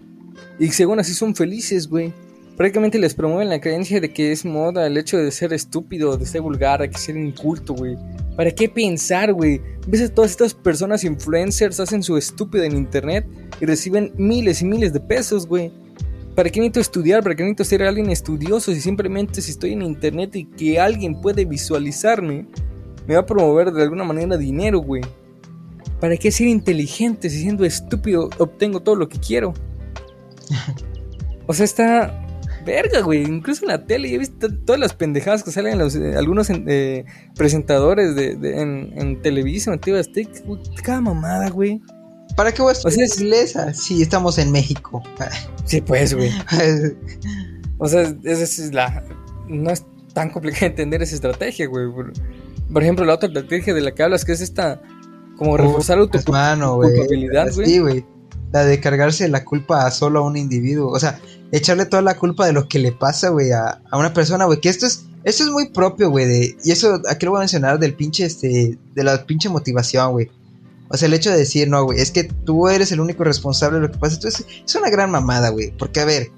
A: Y según así son felices, güey. Prácticamente les promueven la creencia de que es moda el hecho de ser estúpido, de ser vulgar, de ser inculto, güey. ¿Para qué pensar, güey? Ves a todas estas personas influencers hacen su estúpido en internet y reciben miles y miles de pesos, güey. ¿Para qué necesito estudiar? ¿Para qué necesito ser alguien estudioso? Si simplemente si estoy en internet y que alguien puede visualizarme, me va a promover de alguna manera dinero, güey. ¿Para qué ser inteligente si siendo estúpido obtengo todo lo que quiero? o sea, está verga, güey. Incluso en la tele he visto todas las pendejadas que salen los, eh, algunos eh, presentadores de, en, en, televisión, en TV Cada mamada, güey.
B: ¿Para qué voy a estudiar inglesa si estamos en México?
A: sí, pues, güey. o sea, esa es la. No es tan complicado entender esa estrategia, güey. Por, ejemplo, la otra estrategia de la que hablas, que es esta. Como reforzar tu
B: culpabilidad, güey. Sí, güey. La de cargarse la culpa a solo a un individuo. O sea, echarle toda la culpa de lo que le pasa, güey, a, a una persona, güey. Que esto es. Esto es muy propio, güey, y eso aquí lo voy a mencionar del pinche, este, de la pinche motivación, güey. O sea, el hecho de decir, no, güey, es que tú eres el único responsable de lo que pasa. Entonces, es una gran mamada, güey. Porque, a ver,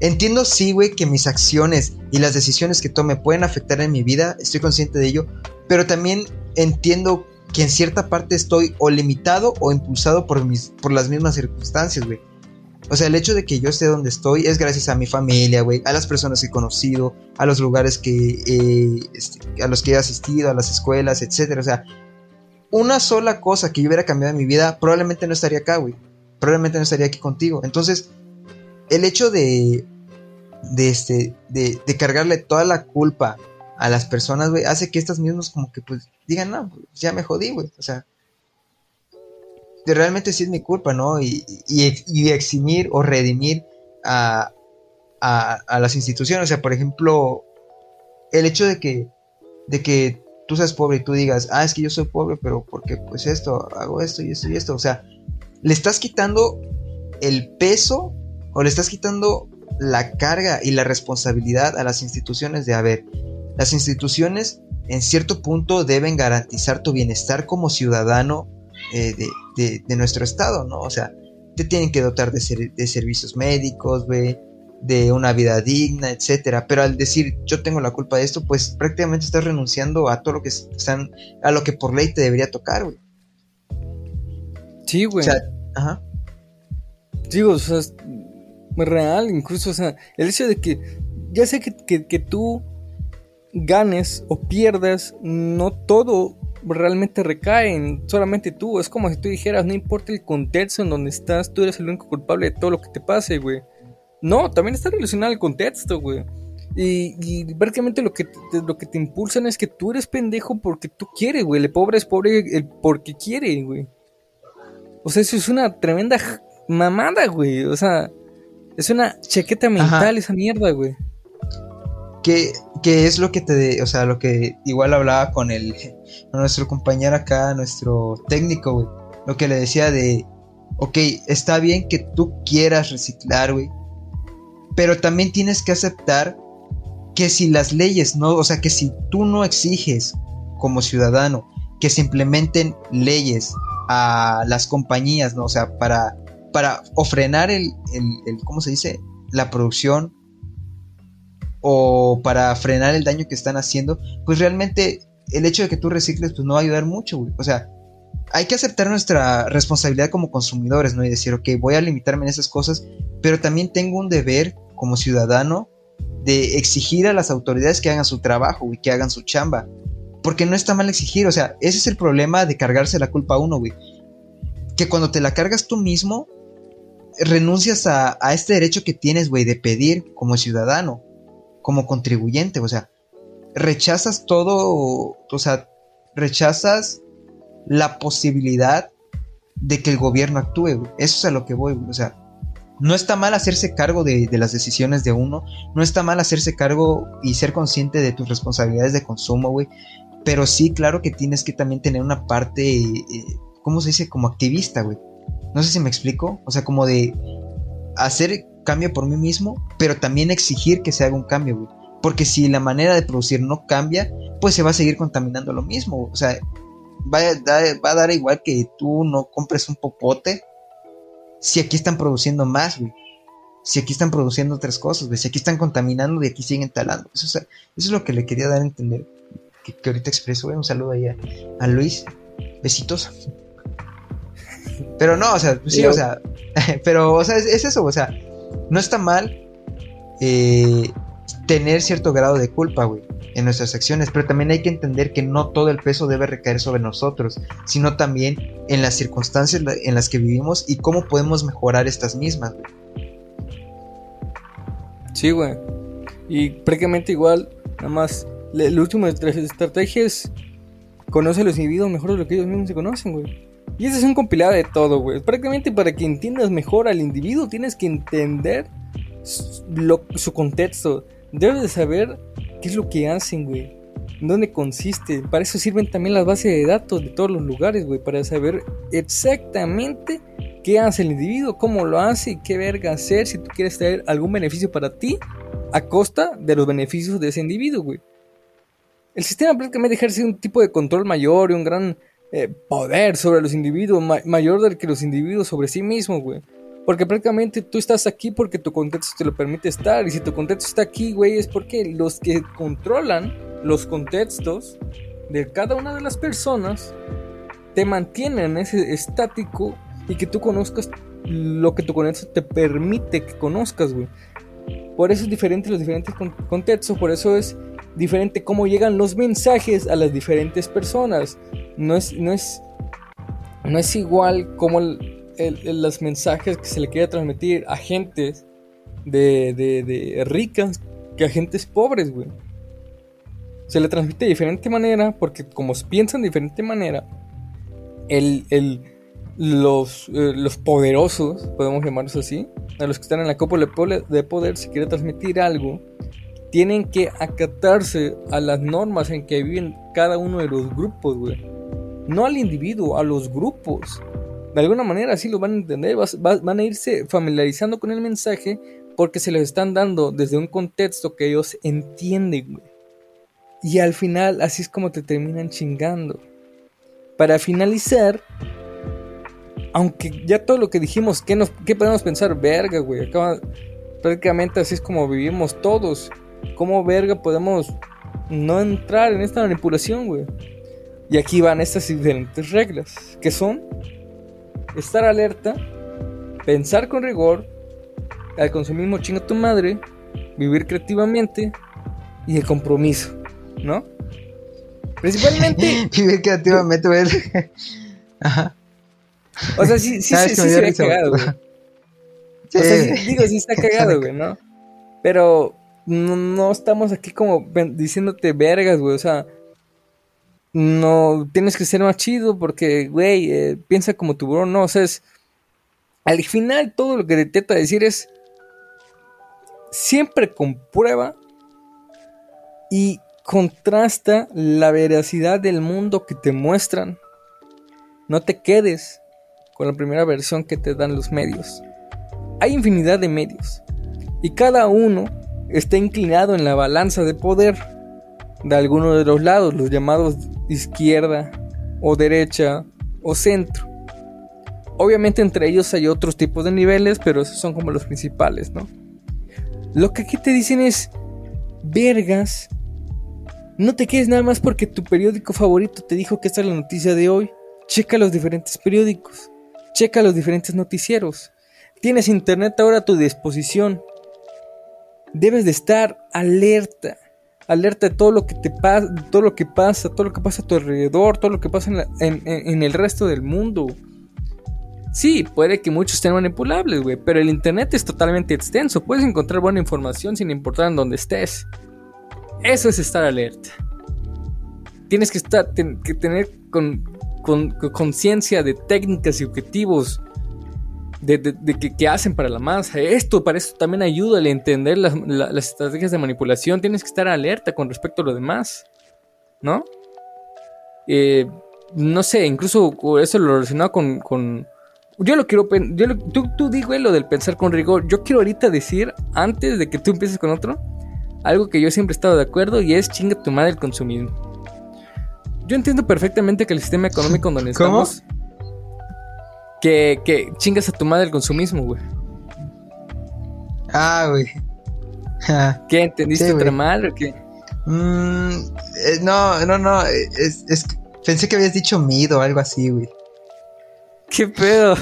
B: entiendo sí, güey, que mis acciones y las decisiones que tome pueden afectar en mi vida. Estoy consciente de ello. Pero también entiendo que en cierta parte estoy o limitado o impulsado por, mis, por las mismas circunstancias, güey. O sea, el hecho de que yo esté donde estoy es gracias a mi familia, güey, a las personas que he conocido, a los lugares que este, a los que he asistido, a las escuelas, etcétera. O sea, una sola cosa que yo hubiera cambiado en mi vida, probablemente no estaría acá, güey. Probablemente no estaría aquí contigo. Entonces, el hecho de, de, este, de, cargarle toda la culpa a las personas, güey, hace que estas mismas como que pues digan, no, pues, ya me jodí, güey. O sea, realmente sí es mi culpa, ¿no? Y, y, eximir o redimir a, a, a, las instituciones. O sea, por ejemplo, el hecho de que, de que tú seas pobre y tú digas, ah, es que yo soy pobre, pero porque pues esto, hago esto y esto y esto. O sea, le estás quitando el peso o le estás quitando la carga y la responsabilidad a las instituciones de, a ver, las instituciones en cierto punto deben garantizar tu bienestar como ciudadano eh, de, nuestro estado, ¿no? O sea, te tienen que dotar de, de servicios médicos, güey, de una vida digna, etcétera. Pero al decir yo tengo la culpa de esto, pues prácticamente estás renunciando a todo lo que están, a lo que por ley te debería tocar, güey.
A: Sí, güey. O sea, ajá. Digo, o sea, es real, incluso, o sea, el hecho de que ya sé que, que, tú ganes o pierdas, no todo realmente recae en solamente tú. Es como si tú dijeras, no importa el contexto en donde estás, tú eres el único culpable de todo lo que te pase, güey. No, también está relacionado al contexto, güey. Y, y prácticamente lo que, te, lo que te impulsan es que tú eres pendejo porque tú quieres, güey. El pobre es pobre el porque quiere, güey. O sea, eso es una tremenda mamada, güey. O sea, es una chaqueta mental esa mierda, güey.
B: ¿Qué, ¿Qué, es lo que te, o sea, lo que igual hablaba con el, con nuestro compañero acá, nuestro técnico, güey. Lo que le decía de, ok, está bien que tú quieras reciclar, güey. Pero también tienes que aceptar que si las leyes no, o sea, que si tú no exiges como ciudadano que se implementen leyes a las compañías, ¿no? O sea, para, para o frenar el, el, ¿cómo se dice? La producción o para frenar el daño que están haciendo, pues realmente el hecho de que tú recicles, pues no va a ayudar mucho, güey. O sea, hay que aceptar nuestra responsabilidad como consumidores, ¿no? Y decir, ok, voy a limitarme en esas cosas, pero también tengo un deber como ciudadano de exigir a las autoridades que hagan su trabajo, y que hagan su chamba. Porque no está mal exigir, o sea, ese es el problema de cargarse la culpa a uno, güey. Que cuando te la cargas tú mismo, renuncias a, a este derecho que tienes, güey, de pedir como ciudadano, como contribuyente, o sea, rechazas todo, o sea, rechazas la posibilidad de que el gobierno actúe, güey. Eso es a lo que voy, güey. O sea, no está mal hacerse cargo de, las decisiones de uno, no está mal hacerse cargo y ser consciente de tus responsabilidades de consumo, güey. Pero sí, claro que tienes que también tener una parte, eh, ¿cómo se dice? Como activista, güey. No sé si me explico. O sea, como de hacer cambio por mí mismo, pero también exigir que se haga un cambio, güey. Porque si la manera de producir no cambia, pues se va a seguir contaminando lo mismo. O sea, va va a dar igual que tú no compres un popote si aquí están produciendo más, güey. Si aquí están produciendo otras cosas, güey. Si aquí están contaminando y aquí siguen talando. Eso, es, lo que le quería dar a entender. Que, ahorita expreso, güey. Un saludo ahí a, Luis. Besitos. Pero no, o sea, sí, o sea. pero, o sea, es, eso, o sea. No está mal eh, tener cierto grado de culpa, güey en nuestras acciones, pero también hay que entender que no todo el peso debe recaer sobre nosotros, sino también en las circunstancias en las que vivimos y cómo podemos mejorar estas mismas.
A: Sí, güey. Y prácticamente igual, nada más, el último de las estrategias conoce a los individuos mejor de lo que ellos mismos se conocen, güey. Y ese es un compilado de todo, güey. Prácticamente para que entiendas mejor al individuo tienes que entender su contexto. Debes de saber qué es lo que hacen, güey. ¿Dónde consiste? Para eso sirven también las bases de datos de todos los lugares, güey. Para saber exactamente qué hace el individuo, cómo lo hace y qué verga hacer si tú quieres traer algún beneficio para ti a costa de los beneficios de ese individuo, güey. El sistema prácticamente ejerce un tipo de control mayor y un gran eh, poder sobre los individuos, mayor del que los individuos sobre sí mismos, güey. Porque prácticamente tú estás aquí porque tu contexto te lo permite estar. Y si tu contexto está aquí, güey, es porque los que controlan los contextos de cada una de las personas te mantienen ese estático y que tú conozcas lo que tu contexto te permite que conozcas, güey. Por eso es diferente los diferentes contextos, por eso es diferente cómo llegan los mensajes a las diferentes personas. No es, no es, no es igual como el, los mensajes que se le quiere transmitir a gentes de, de, ricas que a gentes pobres, güey. Se le transmite de diferente manera porque como piensan de diferente manera, el, el, los, eh, los poderosos, podemos llamarlos así, a los que están en la copa de poder, si quiere transmitir algo, tienen que acatarse a las normas en que viven cada uno de los grupos, güey. No al individuo, a los grupos de alguna manera así lo van a entender, van a irse familiarizando con el mensaje porque se les están dando desde un contexto que ellos entienden, Y al final así es como te terminan chingando. Para finalizar, aunque ya todo lo que dijimos, ¿qué, nos, qué podemos pensar? Verga, güey. Acaba, prácticamente así es como vivimos todos. ¿Cómo verga podemos no entrar en esta manipulación, güey? Y aquí van estas diferentes reglas, que son estar alerta, pensar con rigor, al consumismo chinga tu madre, vivir creativamente y el compromiso. ¿no? Principalmente.
B: y creativamente, güey. Ajá.
A: O sea, sí, sí, sí, sí, se ve cagado, güey. O sea, sí, digo, sí está cagado, güey, ¿no? Pero no, estamos aquí como diciéndote vergas, güey. O sea, no tienes que ser más chido porque, güey, eh, piensa como bro. No, o sea, es. Al final, todo lo que te intenta decir es. Siempre comprueba y contrasta la veracidad del mundo que te muestran. No te quedes con la primera versión que te dan los medios. Hay infinidad de medios y cada uno está inclinado en la balanza de poder de alguno de los lados, los llamados izquierda o derecha o centro. Obviamente entre ellos hay otros tipos de niveles, pero esos son como los principales, ¿no? Lo que aquí te dicen es, vergas, no te quedes nada más porque tu periódico favorito te dijo que esta es la noticia de hoy. Checa los diferentes periódicos, checa los diferentes noticieros. Tienes internet ahora a tu disposición debes de estar alerta. Alerta de todo lo que te pasa, todo lo que pasa, todo lo que pasa a tu alrededor, todo lo que pasa en, el resto del mundo. Sí, puede que muchos estén manipulables, güey, pero el internet es totalmente extenso. Puedes encontrar buena información sin importar en dónde estés. Eso es estar alerta. Tienes que estar, que tener conciencia de técnicas y objetivos de, que, hacen para la masa. Esto, para esto también ayuda a entender las, estrategias de manipulación. Tienes que estar alerta con respecto a lo demás, ¿no? Eh, no sé, incluso eso lo relacionado con, yo lo quiero. Yo tú, tú digo lo del pensar con rigor. Yo quiero ahorita decir, antes de que tú empieces con otro, algo que yo siempre he estado de acuerdo y es chinga tu madre el consumismo. Yo entiendo perfectamente que el sistema económico donde estamos que, chingas a tu madre el consumismo, güey.
B: Ah, güey.
A: ¿Qué? ¿Entendiste otra mal o qué?
B: Mm, eh, no, no, no. Es, pensé que habías dicho mid o algo así, güey.
A: ¿Qué pedo?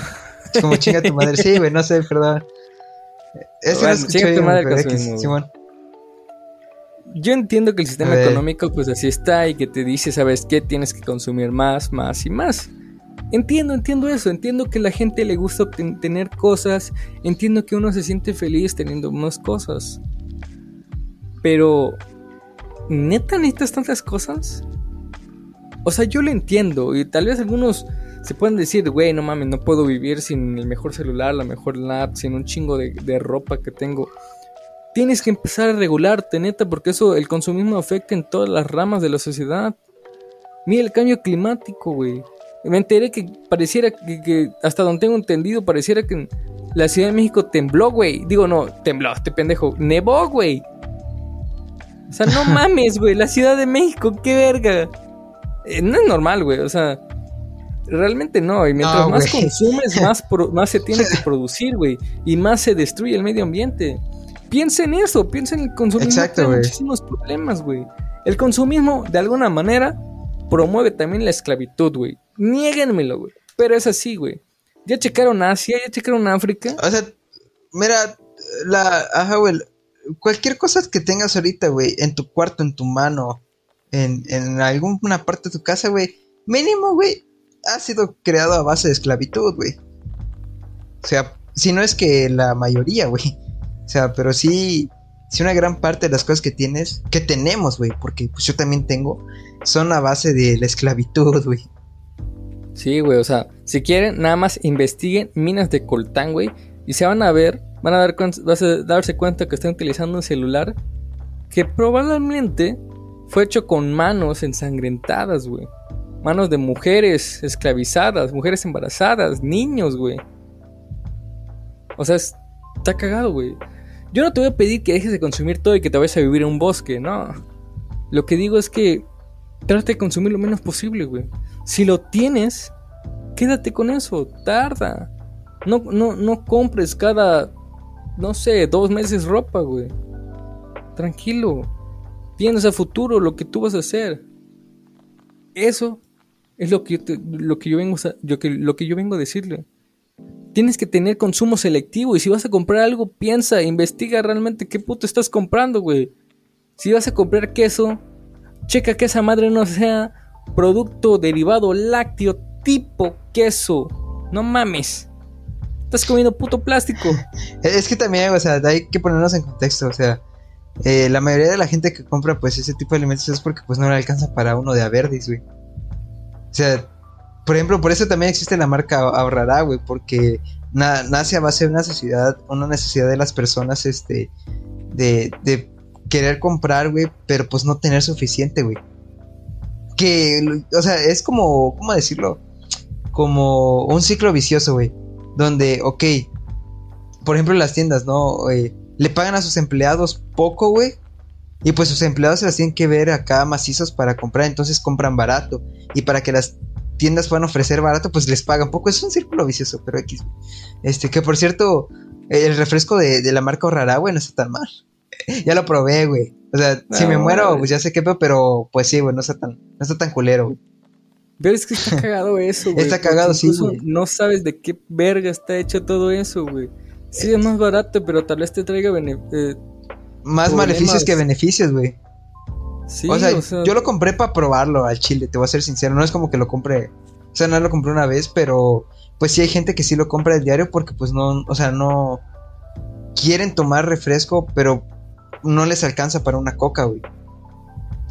B: como chinga tu madre. Sí, güey, no sé, perdón.
A: Eso bueno, chinga tu madre el consumismo. Simón. Yo entiendo que el sistema económico, pues así está y que te dice, ¿sabes qué? Tienes que consumir más, más y más. Entiendo, entiendo eso, entiendo que la gente le gusta tener cosas, entiendo que uno se siente feliz teniendo más cosas. Pero, ¿neta necesitas tantas cosas? O sea, yo lo entiendo y tal vez algunos se pueden decir, güey, no mames, no puedo vivir sin el mejor celular, la mejor lap, sin un chingo de, de ropa que tengo. Tienes que empezar a regularte, neta, porque eso, el consumismo afecta en todas las ramas de la sociedad. Mira el cambio climático, güey. Me enteré que pareciera que, hasta donde tengo entendido, pareciera que la Ciudad de México tembló, güey. Digo, no, tembló, este pendejo. Nevó, güey. O sea, no mames, güey. La Ciudad de México, qué verga. Eh, no es normal, güey. O sea, realmente no. Y mientras más consumes, más, más se tiene que producir, güey. Y más se destruye el medio ambiente. Piensa en eso, piensa en el consumismo. Exacto, güey. muchísimos problemas, güey. El consumismo, de alguna manera, promueve también la esclavitud, güey. Niéguenmelo, güey. Pero es así, güey. ¿Ya checaron Asia? ¿Ya checaron África?
B: O sea, mira, la. Ajá, güey. Cualquier cosa que tengas ahorita, güey, en tu cuarto, en tu mano, en, en alguna parte de tu casa, güey, mínimo, güey, ha sido creado a base de esclavitud, güey. O sea, si no es que la mayoría, güey. O sea, pero sí, si una gran parte de las cosas que tienes, que tenemos, güey, porque pues yo también tengo, son a base de la esclavitud, güey.
A: Sí, güey, o sea, si quieren, nada más investiguen minas de coltán, güey, y se van a ver, van a, dar, a darse cuenta que están utilizando un celular que probablemente fue hecho con manos ensangrentadas, güey. Manos de mujeres esclavizadas, mujeres embarazadas, niños, güey. O sea, está cagado, güey. Yo no te voy a pedir que dejes de consumir todo y que te vayas a vivir en un bosque, no. Lo que digo es que trate de consumir lo menos posible, güey. Si lo tienes, quédate con eso, tarda. No, no, no compres cada, no sé, dos meses ropa, güey. Tranquilo. Piensa futuro lo que tú vas a hacer. Eso es lo que yo, lo que yo vengo a, lo que yo vengo a decirle. Tienes que tener consumo selectivo y si vas a comprar algo, piensa, investiga realmente qué puto estás comprando, güey. Si vas a comprar queso, checa que esa madre no sea producto derivado lácteo tipo queso. No mames. Estás comiendo puto plástico.
B: Es que también, o sea, hay que ponernos en contexto, o sea, eh, la mayoría de la gente que compra pues ese tipo de alimentos es porque pues no le alcanza para uno de Averdis, güey. O sea, por ejemplo, por eso también existe la marca Ahorrará, güey, porque nace a base de una necesidad, una necesidad de las personas, este, de, de querer comprar, güey, pero pues no tener suficiente, güey. Que, o sea, es como, ¿cómo decirlo? Como un ciclo vicioso, güey. Donde, ok, por ejemplo, las tiendas, ¿no? Eh, le pagan a sus empleados poco, güey. Y pues sus empleados se las tienen que ver acá macizos para comprar, entonces compran barato. Y para que las tiendas puedan ofrecer barato, pues les pagan poco. Es un círculo vicioso, pero X. Este, que por cierto, el refresco de, la marca Horrara, güey, no está tan mal. ya lo probé, güey. O sea, si me muero, pues ya sé qué pero pues sí, güey, no está tan, no está tan culero, güey.
A: Pero es que está cagado eso, güey.
B: Está cagado, sí.
A: No sabes de qué verga está hecho todo eso, güey. Sí, es más barato, pero tal vez te traiga eh,
B: más maleficios que beneficios, güey. Sí, o sea, yo lo compré para probarlo al chile, te voy a ser sincero. No es como que lo compré. O sea, no lo compré una vez, pero pues sí hay gente que sí lo compra el diario porque pues no, o sea, no quieren tomar refresco, pero no les alcanza para una coca, güey.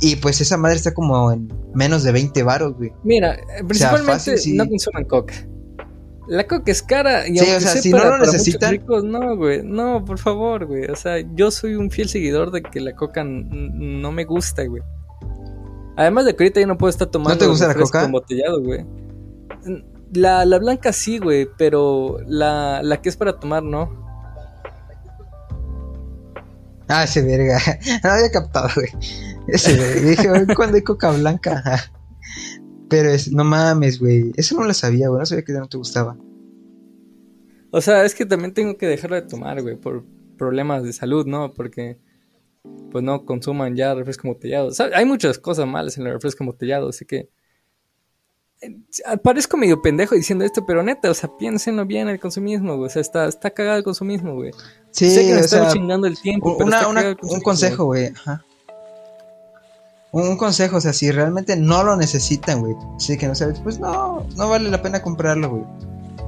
B: Y pues esa madre está como en menos de 20 varos, güey.
A: Mira, principalmente no consuman coca. La coca es cara y
B: sí, o sea, si no lo necesitan
A: ricos, no, güey, no, por favor, güey. O sea, yo soy un fiel seguidor de que la coca no me gusta, güey. Además de que ahorita yo no puedo estar tomando
B: ¿No te gusta la coca?
A: embotellado, güey. La, la blanca sí, güey, pero la, la que es para tomar, no.
B: Ah, ese verga. No había captado, güey. Ese verga. Dije, ¿cuándo hay coca blanca? Pero es, no mames, güey. Eso no lo sabía, güey. No sabía que no te gustaba.
A: O sea, es que también tengo que dejarlo de tomar, güey, por problemas de salud, ¿no? Porque, pues no consuman ya refresco embotellado. Hay muchas cosas malas en el refresco embotellado, así que. Parezco medio pendejo diciendo esto, pero neta, o sea, piénsenlo bien el consumismo, güey. O sea, está, está cagado el consumismo, güey.
B: Sí, sé
A: que me
B: está
A: chingando el tiempo.
B: Una, un consejo, güey. Ajá. Un, consejo, o sea, si realmente no lo necesitan, güey. Sí, que no sabes, pues no, no vale la pena comprarlo, güey.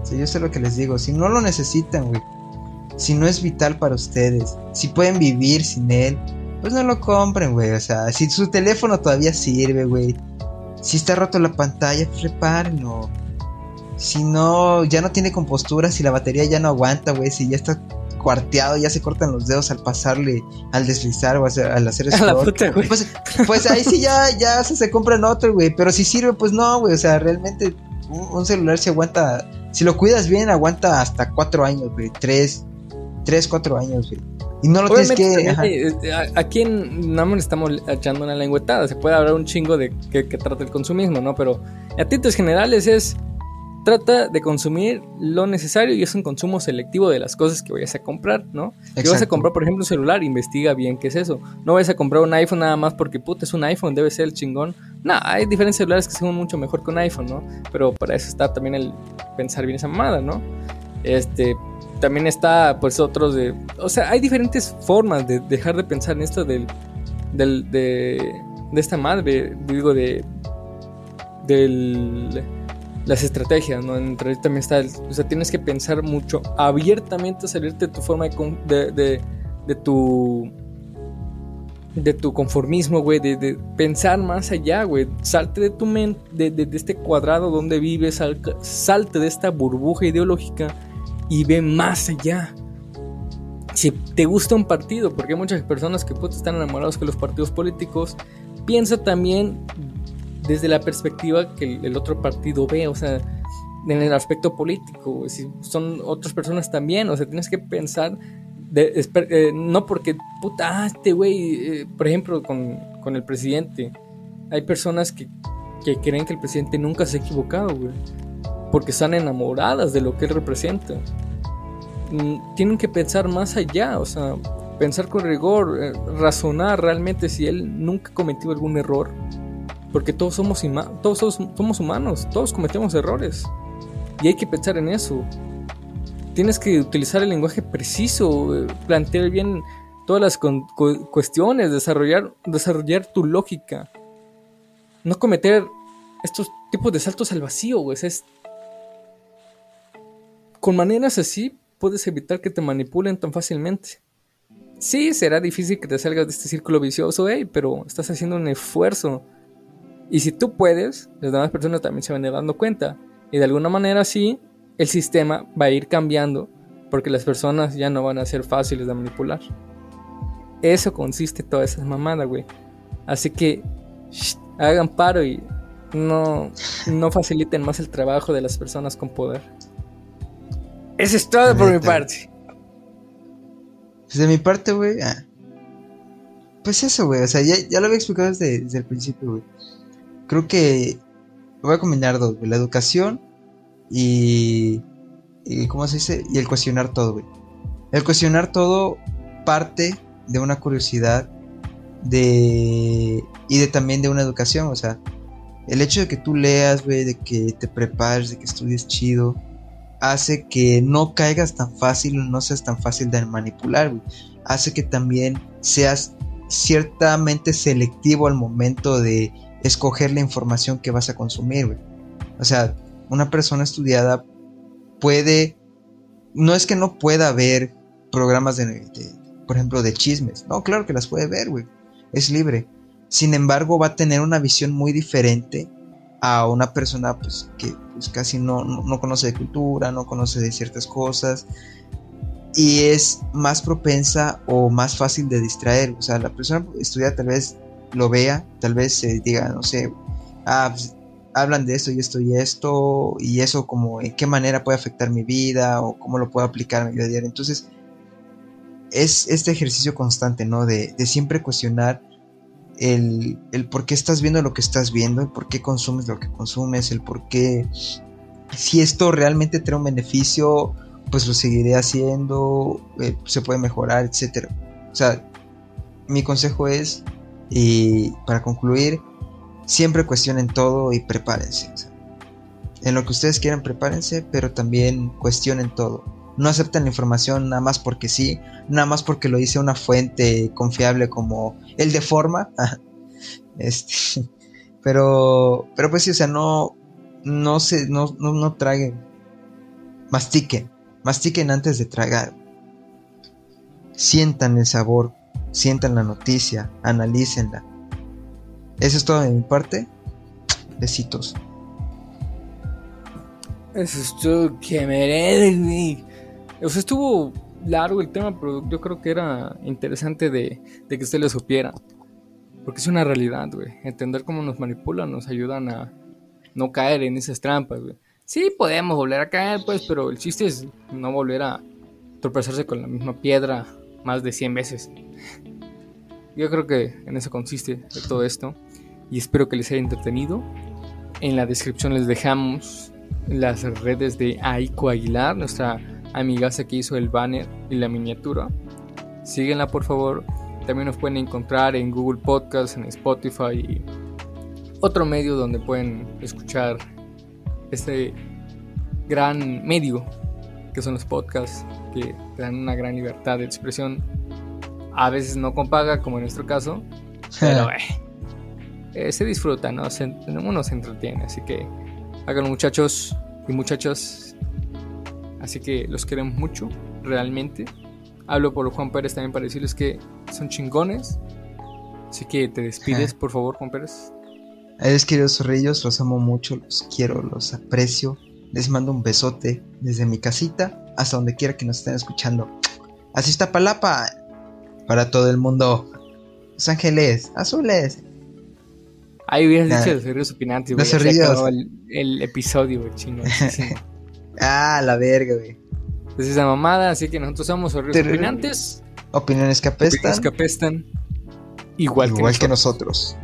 B: Sí, yo sé lo que les digo. Si no lo necesitan, güey. Si no es vital para ustedes. Si pueden vivir sin él. Pues no lo compren, güey. O sea, si su teléfono todavía sirve, güey. Si está roto la pantalla, repárenlo. Si no, ya no tiene compostura, si la batería ya no aguanta, güey. Si ya está cuarteado, ya se cortan los dedos al pasarle, al deslizar o al hacer pues, pues, ahí sí ya, ya se, se compran otro, güey. Pero si sirve, pues no, güey. O sea, realmente un, celular se aguanta. Si lo cuidas bien, aguanta hasta cuatro años, güey. Tres, tres, cuatro años, güey. Y no lo tienes que.
A: Eh, aquí en Namor estamos echando una lengüetada. Se puede hablar un chingo de que, que trata el consumismo, ¿no? Pero a títulos generales es trata de consumir lo necesario y es un consumo selectivo de las cosas que vayas a comprar, ¿no? Si vas a comprar, por ejemplo, un celular, investiga bien qué es eso. No vayas a comprar un iPhone nada más porque, puta, es un iPhone, debe ser el chingón. No, hay diferentes celulares que son mucho mejor que un iPhone, ¿no? Pero para eso está también el pensar bien esa mamada, ¿no? Este, también está, pues, otros de... O sea, hay diferentes formas de dejar de pensar en esto del... del de, de esta madre, digo, de... del las estrategias, ¿no? Entre también está, o sea, tienes que pensar mucho abiertamente, salirte de tu forma de, de, de, tu de tu conformismo, güey, de, pensar más allá, güey. Salte de tu mente, de, este cuadrado donde vives, salte de esta burbuja ideológica y ve más allá. Si te gusta un partido, porque hay muchas personas que pues, están enamorados con los partidos políticos, piensa también desde la perspectiva que el, otro partido ve, o sea, en el aspecto político, son otras personas también, o sea, tienes que pensar, de, eh, no porque, puta, ah, este güey, eh, por ejemplo, con, con, el presidente, hay personas que, que, creen que el presidente nunca se ha equivocado, güey, porque están enamoradas de lo que él representa. Mm, tienen que pensar más allá, o sea, pensar con rigor, eh, razonar realmente si él nunca cometió algún error porque todos somos, todos somos humanos, todos cometemos errores. Y hay que pensar en eso. Tienes que utilizar el lenguaje preciso, eh, plantear bien todas las cuestiones, desarrollar, desarrollar tu lógica. no cometer estos tipos de saltos al vacío, güey. Es, con maneras así puedes evitar que te manipulen tan fácilmente. Sí, será difícil que te salgas de este círculo vicioso, hey, pero estás haciendo un esfuerzo. Y si tú puedes, las demás personas también se van a ir dando cuenta. Y de alguna manera sí, el sistema va a ir cambiando porque las personas ya no van a ser fáciles de manipular. Eso consiste toda esa mamada, güey. Así que hagan paro y no, no faciliten más el trabajo de las personas con poder. Eso es todo por mi parte.
B: Pues de mi parte, güey. Ah. Pues eso, güey. O sea, ya, lo había explicado desde, desde el principio, güey. Creo que voy a combinar dos, güey. La educación y, y. ¿Cómo se dice? Y el cuestionar todo, güey. El cuestionar todo parte de una curiosidad de y de también de una educación, o sea, el hecho de que tú leas, güey, de que te prepares, de que estudies chido, hace que no caigas tan fácil, no seas tan fácil de manipular, güey. Hace que también seas ciertamente selectivo al momento de escoger la información que vas a consumir. O sea, una persona estudiada puede, no es que no pueda ver programas de por ejemplo, de chismes. No, claro que las puede ver, güey. Es libre. Sin embargo, va a tener una visión muy diferente a una persona pues, que pues, casi no, no, conoce de cultura, no conoce de ciertas cosas y es más propensa o más fácil de distraer. O sea, la persona estudiada tal vez lo vea, tal vez se diga, no sé, ah, pues, hablan de esto y esto y esto, y eso como en qué manera puede afectar mi vida o cómo lo puedo aplicar a mi vida diaria. Entonces, es este ejercicio constante, ¿no? De, de siempre cuestionar el, el, por qué estás viendo lo que estás viendo, el por qué consumes lo que consumes, el por qué, si esto realmente trae un beneficio, pues lo seguiré haciendo, eh, se puede mejorar, etc. O sea, mi consejo es, y para concluir, siempre cuestionen todo y prepárense. en lo que ustedes quieran, prepárense, pero también cuestionen todo no aceptan la información nada más porque sí, nada más porque lo dice una fuente confiable como el de forma. este, pero, pero pues sí, o sea, no, no se, no, no, traguen, mastiquen, mastiquen antes de tragar. Sientan el sabor, sientan la noticia, analícenla. Eso es todo de mi parte. Besitos.
A: Eso es todo que merece, o sea, estuvo largo el tema, pero yo creo que era interesante de, que usted lo supiera. Porque es una realidad, güey. Entender cómo nos manipulan nos ayudan a no caer en esas trampas, güey. Sí, podemos volver a caer, pues, pero el chiste es no volver a tropezarse con la misma piedra más de 100 veces. Yo creo que en eso consiste todo esto. Y espero que les haya entretenido. En la descripción les dejamos las redes de Aiko Aguilar, nuestra amigaza que hizo el banner y la miniatura. Síguenla por favor. También nos pueden encontrar en Google Podcast, en Spotify y otro medio donde pueden escuchar este gran medio que son los podcasts que te dan una gran libertad de expresión. A veces no con paga, como en nuestro caso, pero eh, eh, se disfruta, ¿no? uno se entretiene. Así que háganlo, muchachos y muchachas. Así que los queremos mucho, realmente. Hablo por Juan Pérez también para decirles que son chingones. Así que te despides, por favor, Juan Pérez.
B: Adiós, queridos zorrillos, los amo mucho, los quiero, los aprecio. Les mando un besote desde mi casita hasta donde quiera que nos estén escuchando. Así está Palapa para todo el mundo. Los ángeles, azules.
A: Ahí hubieras dicho los zorrillos opinantes, Los zorrillos. El, el, episodio, chingón.
B: Ah, la verga, güey.
A: Es esa mamada, así que nosotros somos opinantes.
B: Opiniones que apestan. Opiniones
A: que apestan. Igual,
B: que nosotros.